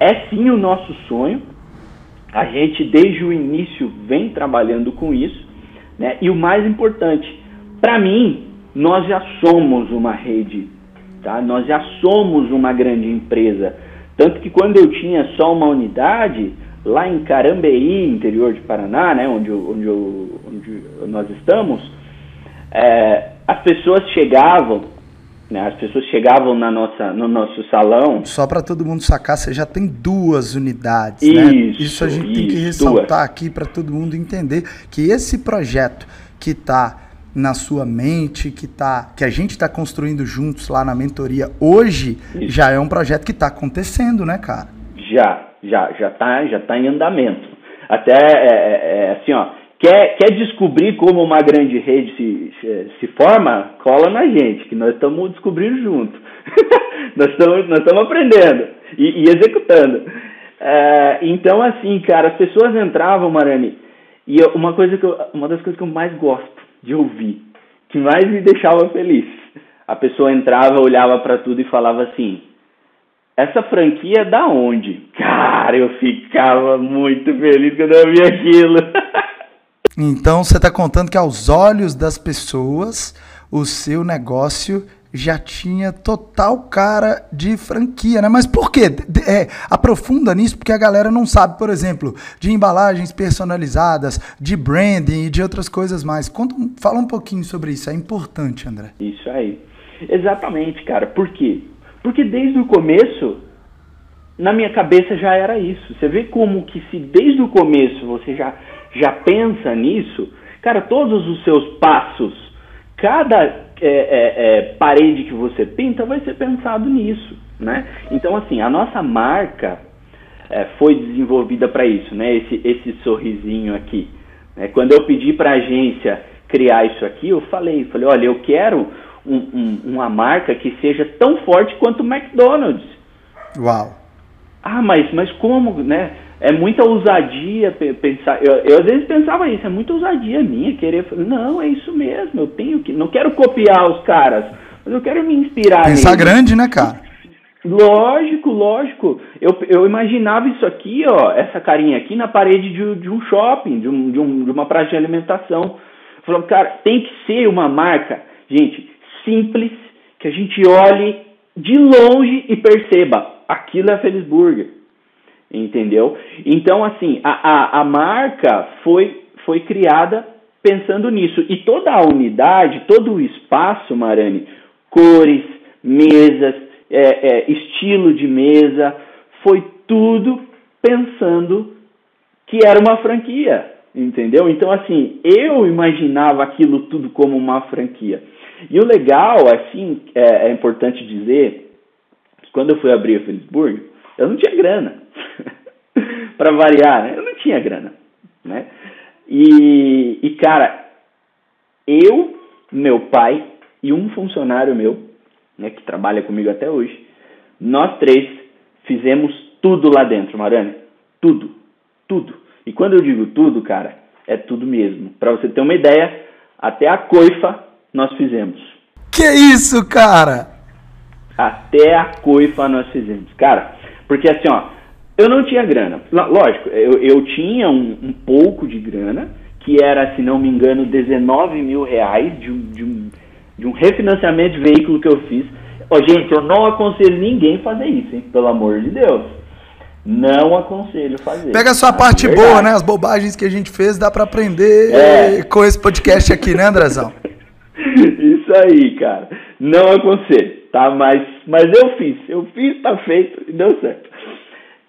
é sim o nosso sonho. A gente, desde o início, vem trabalhando com isso. Né? E o mais importante, para mim, nós já somos uma rede, tá? nós já somos uma grande empresa. Tanto que quando eu tinha só uma unidade, lá em Carambeí, interior de Paraná, né, onde, onde, onde nós estamos, é, as pessoas chegavam, né, as pessoas chegavam na nossa, no nosso salão. Só para todo mundo sacar, você já tem duas unidades, né? isso, né? Isso a gente isso, tem que ressaltar duas. aqui para todo mundo entender que esse projeto que está na sua mente, que, tá, que a gente está construindo juntos lá na mentoria hoje, isso. já é um projeto que está acontecendo, né, cara? Já, já já está já tá em andamento. Até é, é, é, assim, ó, quer, quer descobrir como uma grande rede se, se, se forma? Cola na gente, que nós estamos descobrindo junto. nós estamos nós estamos aprendendo e, e executando. É, então, assim, cara, as pessoas entravam, Marani, e eu, uma coisa que eu, uma das coisas que eu mais gosto de ouvir, que mais me deixava feliz, a pessoa entrava, olhava para tudo e falava assim: essa franquia é da onde? Cara, eu ficava muito feliz quando eu vi aquilo. então você está contando que aos olhos das pessoas, o seu negócio já tinha total cara de franquia, né? Mas por quê? É, aprofunda nisso, porque a galera não sabe, por exemplo, de embalagens personalizadas, de branding e de outras coisas mais. Conta, fala um pouquinho sobre isso, é importante, André. Isso aí. Exatamente, cara. Por quê? Porque desde o começo, na minha cabeça já era isso. Você vê como que se desde o começo você já, já pensa nisso, cara, todos os seus passos, cada é, é, é, parede que você pinta vai ser pensado nisso, né? Então, assim, a nossa marca é, foi desenvolvida para isso, né? Esse, esse sorrisinho aqui. Né? Quando eu pedi para a agência criar isso aqui, eu falei, falei, olha, eu quero um, um, uma marca que seja tão forte quanto o McDonald's. Uau! Ah, mas, mas como, né? É muita ousadia pensar. Eu, eu, às vezes pensava isso, é muita ousadia minha querer. Não, é isso mesmo. Eu tenho que. Não quero copiar os caras, mas eu quero me inspirar. Pensar neles. grande, né, cara? Lógico, lógico. Eu, eu imaginava isso aqui, ó, essa carinha aqui na parede de, de um shopping, de, um, de, um, de uma praça de alimentação. Falando, cara, tem que ser uma marca. Gente, simples, que a gente olhe de longe e perceba, aquilo é a Felisburger. Entendeu? Então, assim, a, a, a marca foi, foi criada pensando nisso. E toda a unidade, todo o espaço, Marani, cores, mesas, é, é, estilo de mesa, foi tudo pensando que era uma franquia, entendeu? Então, assim, eu imaginava aquilo tudo como uma franquia. E o legal, assim, é, é importante dizer, que quando eu fui abrir a Felisburg, eu não tinha grana. para variar, né? Eu não tinha grana, né? E, e, cara, eu, meu pai e um funcionário meu, né, que trabalha comigo até hoje, nós três fizemos tudo lá dentro, Marane. Tudo. Tudo. E quando eu digo tudo, cara, é tudo mesmo. Para você ter uma ideia, até a coifa nós fizemos. Que isso, cara? Até a coifa nós fizemos. Cara, porque assim, ó, eu não tinha grana. Lógico, eu, eu tinha um, um pouco de grana, que era, se não me engano, 19 mil reais de um, de um, de um refinanciamento de veículo que eu fiz. Ó, gente, eu não aconselho ninguém fazer isso, hein? Pelo amor de Deus. Não aconselho fazer. Pega a sua parte boa, né? As bobagens que a gente fez, dá para aprender é. com esse podcast aqui, né, Andrezão? Isso aí, cara. Não aconselho, tá? Mas, mas eu fiz. Eu fiz, tá feito e deu certo.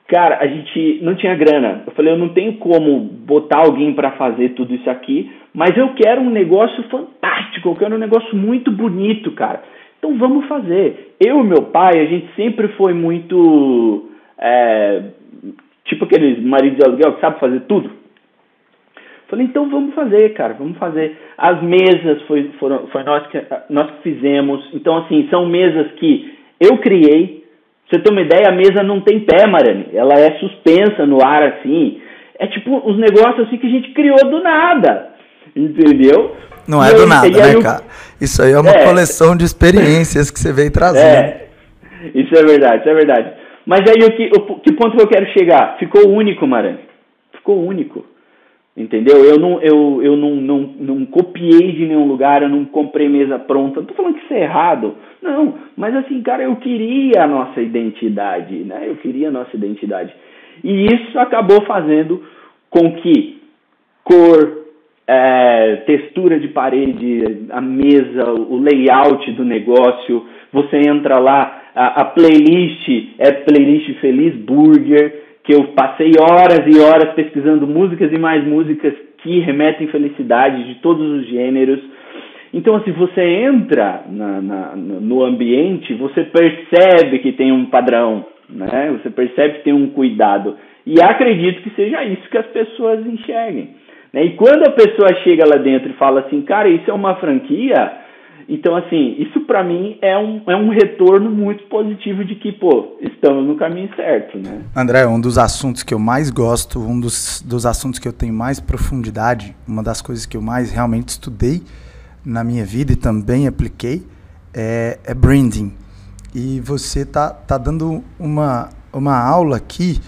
Cara, a gente não tinha grana. Eu falei, eu não tenho como botar alguém para fazer tudo isso aqui, mas eu quero um negócio fantástico, eu quero um negócio muito bonito, cara. Então vamos fazer. Eu e meu pai, a gente sempre foi muito é, tipo aqueles maridos de aluguel que sabe fazer tudo. Falei, então vamos fazer, cara, vamos fazer. As mesas foi, foram, foi nós, que, nós que fizemos. Então, assim, são mesas que eu criei. Pra você ter uma ideia, a mesa não tem pé, Marane. Ela é suspensa no ar, assim. É tipo uns negócios assim que a gente criou do nada. Entendeu? Não é do nada, né, cara? Isso aí é uma é, coleção de experiências que você veio trazendo. É, isso é verdade, isso é verdade. Mas aí o que, o, que ponto que eu quero chegar? Ficou único, Marane. Ficou único. Entendeu? Eu não, eu, eu não, não, não copiei de nenhum lugar, eu não comprei mesa pronta. Não tô falando que isso é errado. Não, mas assim, cara, eu queria a nossa identidade, né? Eu queria a nossa identidade. E isso acabou fazendo com que cor, é, textura de parede, a mesa, o layout do negócio, você entra lá, a, a playlist é playlist Feliz Burger, que eu passei horas e horas pesquisando músicas e mais músicas que remetem felicidade de todos os gêneros. Então, assim, você entra na, na, no ambiente, você percebe que tem um padrão, né? Você percebe que tem um cuidado. E acredito que seja isso que as pessoas enxerguem. Né? E quando a pessoa chega lá dentro e fala assim, cara, isso é uma franquia, então, assim, isso para mim é um, é um retorno muito positivo de que, pô, estamos no caminho certo, né? André, um dos assuntos que eu mais gosto, um dos, dos assuntos que eu tenho mais profundidade, uma das coisas que eu mais realmente estudei na minha vida e também apliquei é, é branding. E você tá, tá dando uma, uma aula aqui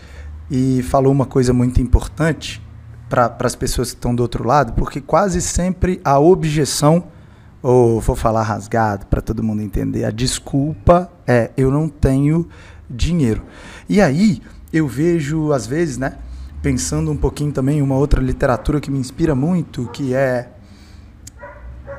e falou uma coisa muito importante para as pessoas que estão do outro lado, porque quase sempre a objeção ou vou falar rasgado para todo mundo entender. A desculpa é eu não tenho dinheiro. E aí eu vejo às vezes, né, pensando um pouquinho também uma outra literatura que me inspira muito, que é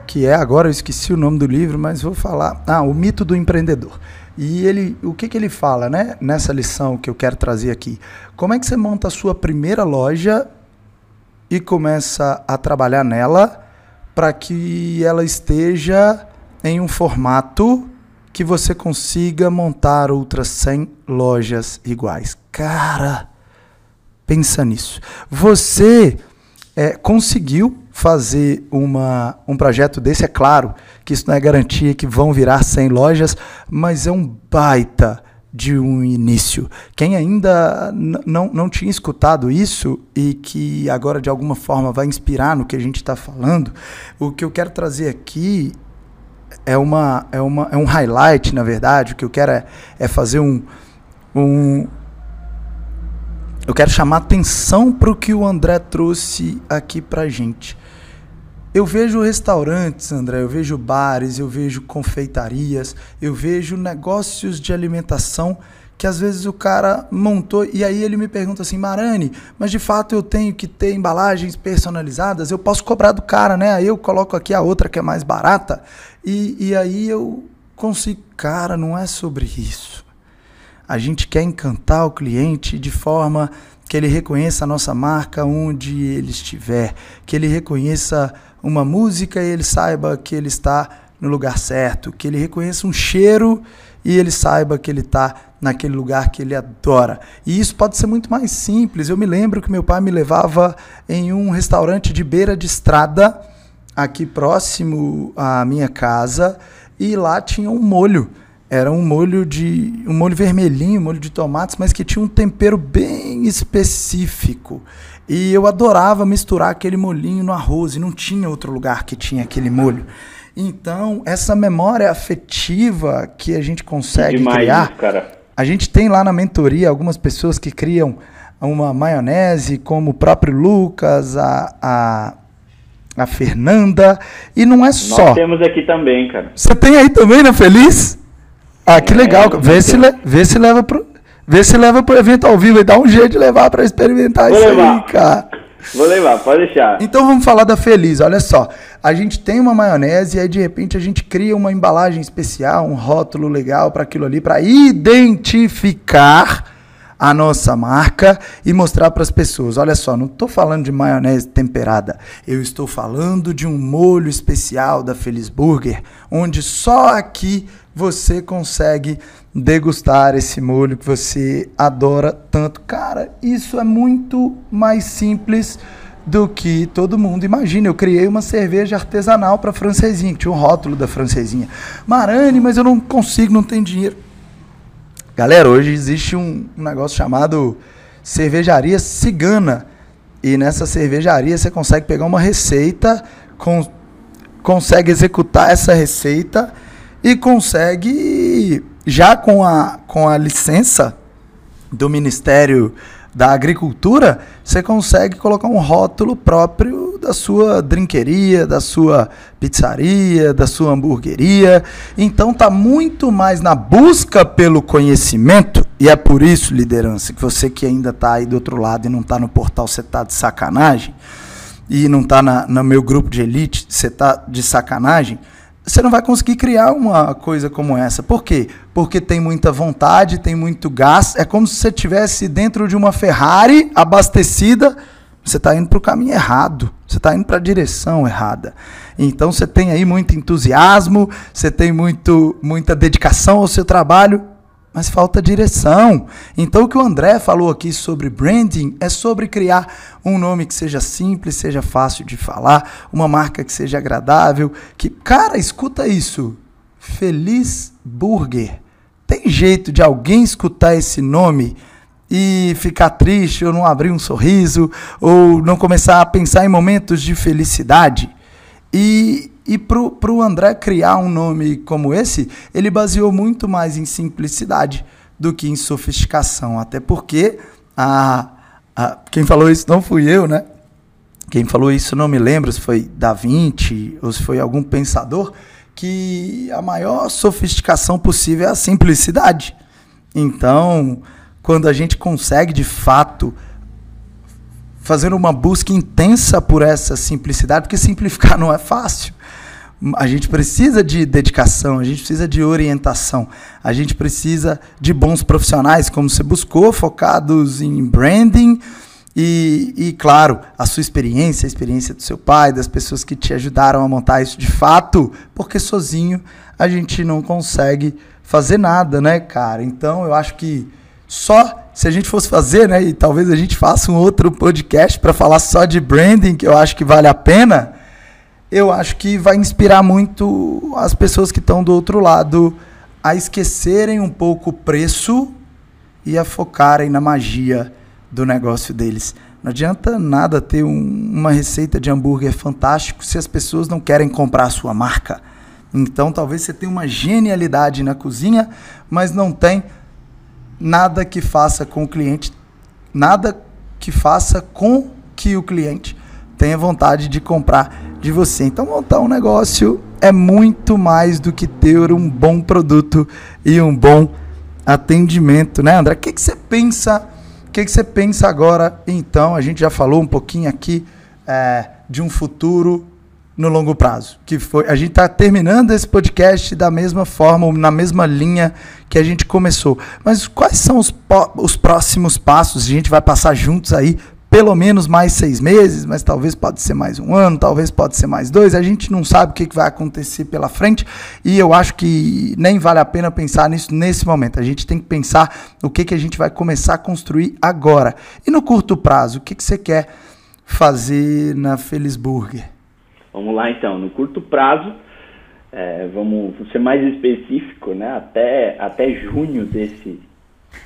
que é agora eu esqueci o nome do livro, mas vou falar, ah, o mito do empreendedor. E ele, o que que ele fala, né, nessa lição que eu quero trazer aqui? Como é que você monta a sua primeira loja e começa a trabalhar nela? Para que ela esteja em um formato que você consiga montar outras 100 lojas iguais. Cara, pensa nisso. Você é, conseguiu fazer uma, um projeto desse, é claro que isso não é garantia que vão virar 100 lojas, mas é um baita de um início. Quem ainda não, não tinha escutado isso e que agora de alguma forma vai inspirar no que a gente está falando, o que eu quero trazer aqui é, uma, é, uma, é um highlight, na verdade. O que eu quero é, é fazer um, um. Eu quero chamar atenção para o que o André trouxe aqui para gente. Eu vejo restaurantes, André, eu vejo bares, eu vejo confeitarias, eu vejo negócios de alimentação que às vezes o cara montou e aí ele me pergunta assim, Marani, mas de fato eu tenho que ter embalagens personalizadas, eu posso cobrar do cara, né? Aí eu coloco aqui a outra que é mais barata e, e aí eu consigo. Cara, não é sobre isso. A gente quer encantar o cliente de forma que ele reconheça a nossa marca onde ele estiver, que ele reconheça uma música e ele saiba que ele está no lugar certo, que ele reconheça um cheiro e ele saiba que ele está naquele lugar que ele adora. E isso pode ser muito mais simples. Eu me lembro que meu pai me levava em um restaurante de beira de estrada, aqui próximo à minha casa, e lá tinha um molho. Era um molho de um molho vermelhinho, um molho de tomates, mas que tinha um tempero bem específico. E eu adorava misturar aquele molhinho no arroz, e não tinha outro lugar que tinha aquele molho. Então, essa memória afetiva que a gente consegue Demais, criar, cara. a gente tem lá na mentoria algumas pessoas que criam uma maionese, como o próprio Lucas, a, a, a Fernanda, e não é só. Nós temos aqui também, cara. Você tem aí também na Feliz? Ah, que é, legal. Vê se, le, vê se leva pro, vê se leva pro evento ao vivo e dá um jeito de levar para experimentar Vou isso levar. aí, cara. Vou levar, pode deixar. Então vamos falar da Feliz. Olha só, a gente tem uma maionese e aí de repente a gente cria uma embalagem especial, um rótulo legal para aquilo ali, para identificar a nossa marca e mostrar para as pessoas. Olha só, não estou falando de maionese temperada, eu estou falando de um molho especial da Feliz Burger, onde só aqui você consegue degustar esse molho que você adora tanto. Cara, isso é muito mais simples do que todo mundo imagina. Eu criei uma cerveja artesanal para francesinha, que tinha um rótulo da francesinha. Marane, mas eu não consigo, não tenho dinheiro. Galera, hoje existe um, negócio chamado cervejaria cigana. E nessa cervejaria você consegue pegar uma receita, com, consegue executar essa receita e consegue, já com a, com a licença do Ministério da Agricultura, você consegue colocar um rótulo próprio da sua drinqueria, da sua pizzaria, da sua hamburgueria. Então tá muito mais na busca pelo conhecimento, e é por isso, liderança, que você que ainda está aí do outro lado e não está no portal, você está de sacanagem, e não está no meu grupo de elite, você está de sacanagem você não vai conseguir criar uma coisa como essa. Por quê? Porque tem muita vontade, tem muito gás. É como se você estivesse dentro de uma Ferrari abastecida. Você está indo para o caminho errado. Você está indo para a direção errada. Então você tem aí muito entusiasmo, você tem muito, muita dedicação ao seu trabalho, mas falta direção. Então o que o André falou aqui sobre branding é sobre criar um nome que seja simples, seja fácil de falar, uma marca que seja agradável, que cara, escuta isso. Feliz Burger. Tem jeito de alguém escutar esse nome e ficar triste ou não abrir um sorriso ou não começar a pensar em momentos de felicidade? E e para o André criar um nome como esse, ele baseou muito mais em simplicidade do que em sofisticação. Até porque a, a, quem falou isso não fui eu, né? Quem falou isso não me lembro se foi Da Vinci ou se foi algum pensador, que a maior sofisticação possível é a simplicidade. Então, quando a gente consegue de fato fazer uma busca intensa por essa simplicidade, porque simplificar não é fácil a gente precisa de dedicação, a gente precisa de orientação, a gente precisa de bons profissionais, como você buscou, focados em branding e, e, claro, a sua experiência, a experiência do seu pai, das pessoas que te ajudaram a montar isso de fato, porque sozinho a gente não consegue fazer nada, né, cara? Então eu acho que só se a gente fosse fazer, né, e talvez a gente faça um outro podcast para falar só de branding, que eu acho que vale a pena eu acho que vai inspirar muito as pessoas que estão do outro lado a esquecerem um pouco o preço e a focarem na magia do negócio deles. Não adianta nada ter um, uma receita de hambúrguer fantástico se as pessoas não querem comprar a sua marca. Então talvez você tenha uma genialidade na cozinha, mas não tem nada que faça com o cliente, nada que faça com que o cliente tenha vontade de comprar de você. Então, montar um negócio é muito mais do que ter um bom produto e um bom atendimento, né, André? O que, que você pensa? O que, que você pensa agora? Então, a gente já falou um pouquinho aqui é, de um futuro no longo prazo. Que foi, a gente está terminando esse podcast da mesma forma, na mesma linha que a gente começou. Mas quais são os, os próximos passos? A gente vai passar juntos aí pelo menos mais seis meses, mas talvez pode ser mais um ano, talvez pode ser mais dois. A gente não sabe o que, vai acontecer pela frente e eu acho que nem vale a pena pensar nisso nesse momento. A gente tem que pensar o que, que a gente vai começar a construir agora. E no curto prazo, o que, que você quer fazer na Felisburger? Vamos lá então, no curto prazo, é, vamos ser mais específico, né? Até, até junho desse,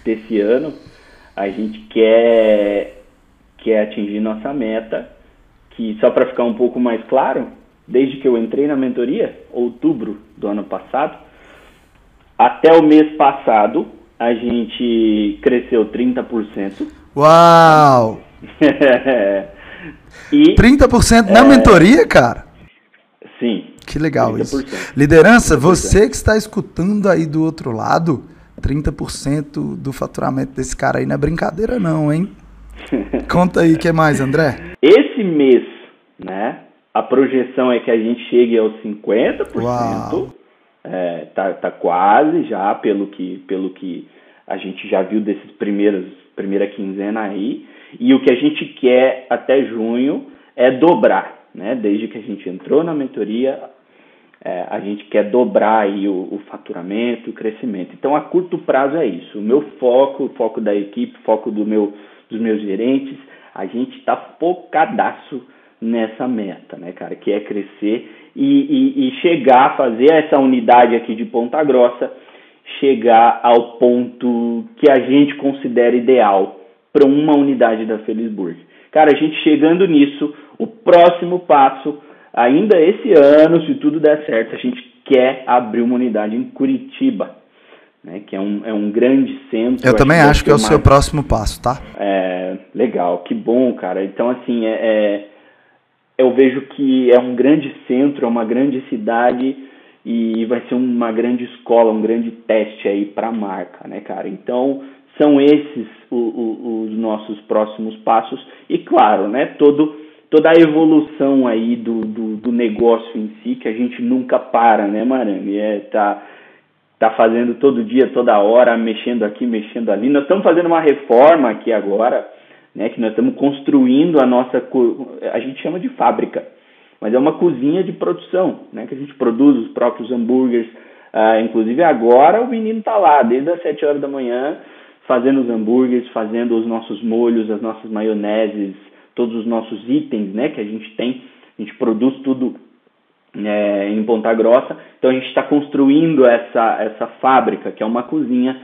desse ano, a gente quer que é atingir nossa meta, que só para ficar um pouco mais claro, desde que eu entrei na mentoria, outubro do ano passado, até o mês passado, a gente cresceu 30%. Uau! e, 30% na é, mentoria, cara? Sim. Que legal 30%. isso. Liderança, 30%. você que está escutando aí do outro lado, 30% do faturamento desse cara aí não é brincadeira não, hein? Conta aí, o que mais, André? Esse mês, né? A projeção é que a gente chegue aos 50%. Uau. É, tá, tá quase já, pelo que, pelo que a gente já viu desses primeiros primeira quinzena aí. E o que a gente quer até junho é dobrar, né? Desde que a gente entrou na mentoria, é, a gente quer dobrar aí o, o, faturamento, o crescimento. Então, a curto prazo é isso. O meu foco, o foco da equipe, o foco do meu dos meus gerentes, a gente está focadaço nessa meta, né, cara, que é crescer e, e, e chegar a fazer essa unidade aqui de Ponta Grossa chegar ao ponto que a gente considera ideal para uma unidade da Felisburg. Cara, a gente chegando nisso, o próximo passo, ainda esse ano, se tudo der certo, a gente quer abrir uma unidade em Curitiba né, que é um, é um grande centro. Eu também acho que é o mais... seu próximo passo, tá? É, legal, que bom, cara. Então, assim, é, é, eu vejo que é um grande centro, é uma grande cidade e vai ser uma grande escola, um grande teste aí para a marca, né, cara? Então, são esses o, o, os nossos próximos passos e, claro, né, todo toda a evolução aí do, do, do negócio em si, que a gente nunca para, né, Marani? É, tá está fazendo todo dia, toda hora, mexendo aqui, mexendo ali. Nós estamos fazendo uma reforma aqui agora, né, que nós estamos construindo a nossa, a gente chama de fábrica, mas é uma cozinha de produção, né, que a gente produz os próprios hambúrgueres. Uh, inclusive agora o menino está lá, desde as 7 horas da manhã, fazendo os hambúrgueres, fazendo os nossos molhos, as nossas maioneses, todos os nossos itens, né, que a gente tem. A gente produz tudo é, em Ponta Grossa. Então a gente está construindo essa, essa fábrica, que é uma cozinha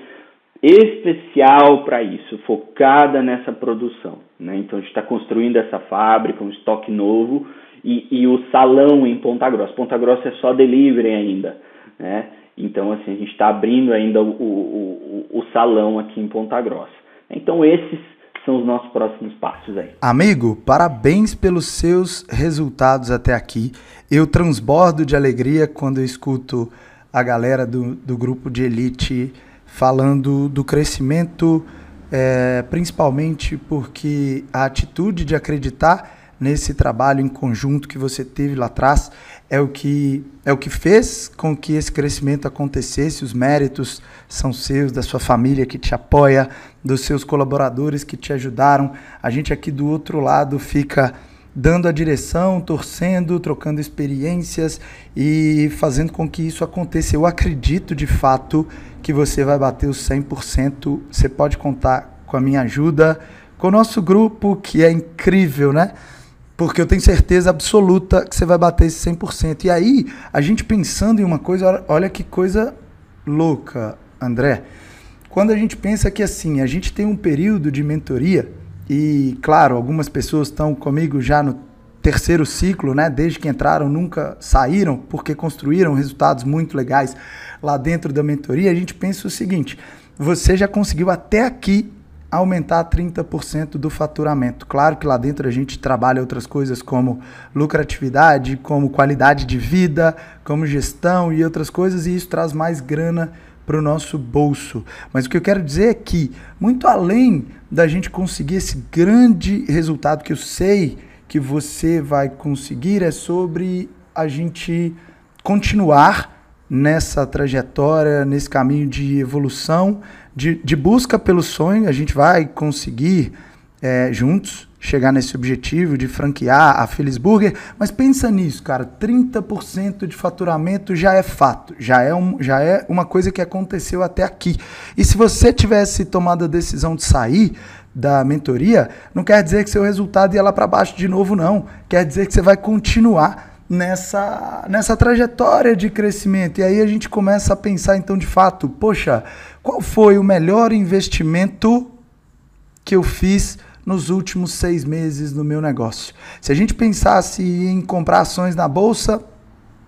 especial para isso, focada nessa produção. Né? Então a gente está construindo essa fábrica, um estoque novo e, e, o salão em Ponta Grossa. Ponta Grossa é só delivery ainda. Né? Então assim, a gente está abrindo ainda o, o, o, o salão aqui em Ponta Grossa. Então esses são os nossos próximos passos aí. Amigo, parabéns pelos seus resultados até aqui. Eu transbordo de alegria quando eu escuto a galera do, do grupo de elite falando do crescimento, é, principalmente porque a atitude de acreditar nesse trabalho em conjunto que você teve lá atrás é o que é o que fez com que esse crescimento acontecesse. Os méritos são seus, da sua família que te apoia, dos seus colaboradores que te ajudaram. A gente aqui do outro lado fica dando a direção, torcendo, trocando experiências e fazendo com que isso aconteça. Eu acredito de fato que você vai bater os 100%. Você pode contar com a minha ajuda, com o nosso grupo, que é incrível, né? Porque eu tenho certeza absoluta que você vai bater esse 100%. E aí, a gente pensando em uma coisa, olha que coisa louca, André. Quando a gente pensa que assim, a gente tem um período de mentoria, e claro, algumas pessoas estão comigo já no terceiro ciclo, né? Desde que entraram, nunca saíram, porque construíram resultados muito legais lá dentro da mentoria. A gente pensa o seguinte: você já conseguiu até aqui aumentar 30% do faturamento. Claro que lá dentro a gente trabalha outras coisas como lucratividade, como qualidade de vida, como gestão e outras coisas, e isso traz mais grana para o nosso bolso. Mas o que eu quero dizer é que, muito além da gente conseguir esse grande resultado que eu sei que você vai conseguir, é sobre a gente continuar nessa trajetória, nesse caminho de evolução, de, de busca pelo sonho, a gente vai conseguir é, juntos chegar nesse objetivo de franquear a Feliz Burger, mas pensa nisso, cara, 30% de faturamento já é fato, já é, um, já é uma coisa que aconteceu até aqui. E se você tivesse tomado a decisão de sair da mentoria, não quer dizer que seu resultado ia lá para baixo de novo, não. Quer dizer que você vai continuar nessa, nessa trajetória de crescimento. E aí a gente começa a pensar, então, de fato, poxa, qual foi o melhor investimento que eu fiz nos últimos seis meses no meu negócio? Se a gente pensasse em comprar ações na bolsa,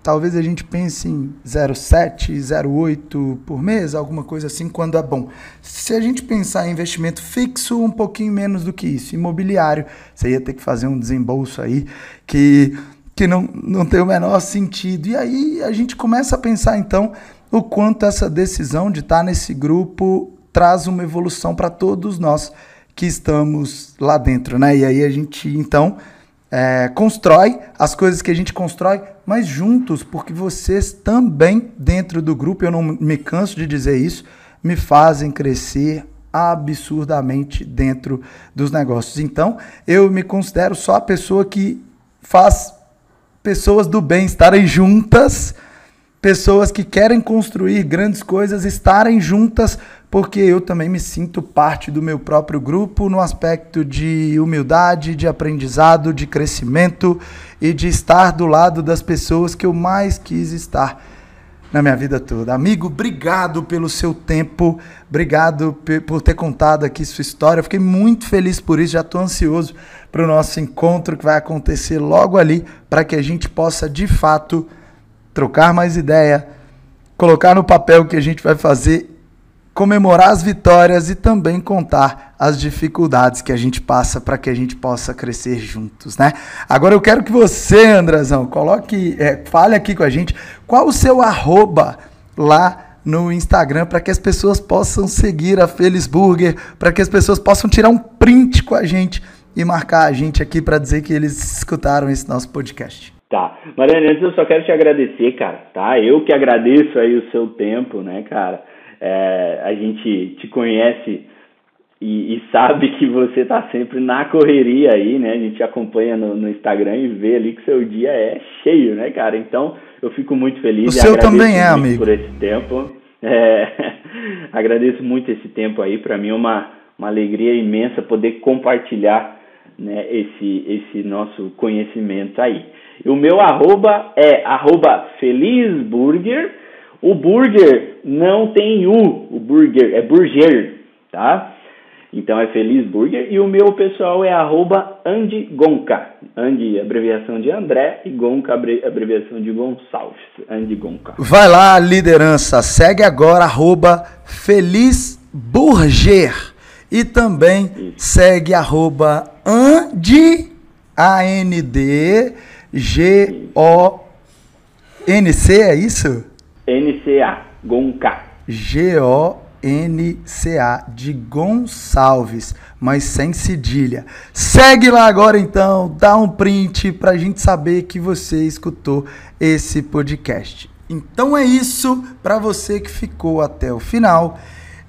talvez a gente pense em 0,7, 0,8 por mês, alguma coisa assim, quando é bom. Se a gente pensar em investimento fixo, um pouquinho menos do que isso. Imobiliário, você ia ter que fazer um desembolso aí que, que não, não tem o menor sentido. E aí a gente começa a pensar, então, o quanto essa decisão de estar nesse grupo traz uma evolução para todos nós que estamos lá dentro, né? E aí a gente então é, constrói as coisas que a gente constrói, mas juntos, porque vocês também dentro do grupo, eu não me canso de dizer isso, me fazem crescer absurdamente dentro dos negócios. Então, eu me considero só a pessoa que faz pessoas do bem estarem juntas pessoas que querem construir grandes coisas estarem juntas, porque eu também me sinto parte do meu próprio grupo no aspecto de humildade, de aprendizado, de crescimento e de estar do lado das pessoas que eu mais quis estar na minha vida toda. Amigo, obrigado pelo seu tempo, obrigado por ter contado aqui sua história. fiquei muito feliz por isso, já estou ansioso para o nosso encontro que vai acontecer logo ali, para que a gente possa de fato trocar mais ideia, colocar no papel o que a gente vai fazer, comemorar as vitórias e também contar as dificuldades que a gente passa para que a gente possa crescer juntos, né? Agora eu quero que você, Andrezão, coloque, é, fale aqui com a gente qual o seu arroba lá no Instagram para que as pessoas possam seguir a Feliz Burger, para que as pessoas possam tirar um print com a gente e marcar a gente aqui para dizer que eles escutaram esse nosso podcast. Tá. Mariana, antes eu só quero te agradecer, cara, tá? Eu que agradeço aí o seu tempo, né, cara? É, a gente te conhece e, e, sabe que você tá sempre na correria aí, né? A gente acompanha no, no, Instagram e vê ali que seu dia é cheio, né, cara? Então, eu fico muito feliz o e seu também é, amigo. por esse tempo. É, agradeço muito esse tempo aí, para mim é uma, uma alegria imensa poder compartilhar né, esse, esse nosso conhecimento aí. O meu arroba é arroba felizburger. O burger não tem U, o burger é burger, tá? Então é Feliz Burger. E o meu pessoal é arroba Andy Gonca. Andy, abreviação de André, e Gonca, abreviação de Gonçalves. Andy Gonca. Vai lá, liderança. Segue agora, arroba Feliz Burger. E também Isso. segue arroba Andy, A-N-D, G-O-N-C, é isso? N-C-A, Gonca. G-O-N-C-A, de Gonçalves, mas sem cedilha. Segue lá agora então, dá um print pra gente saber que você escutou esse podcast. Então é isso para você que ficou até o final.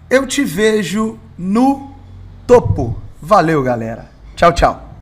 Eu te vejo no topo. Valeu, galera. Tchau, tchau.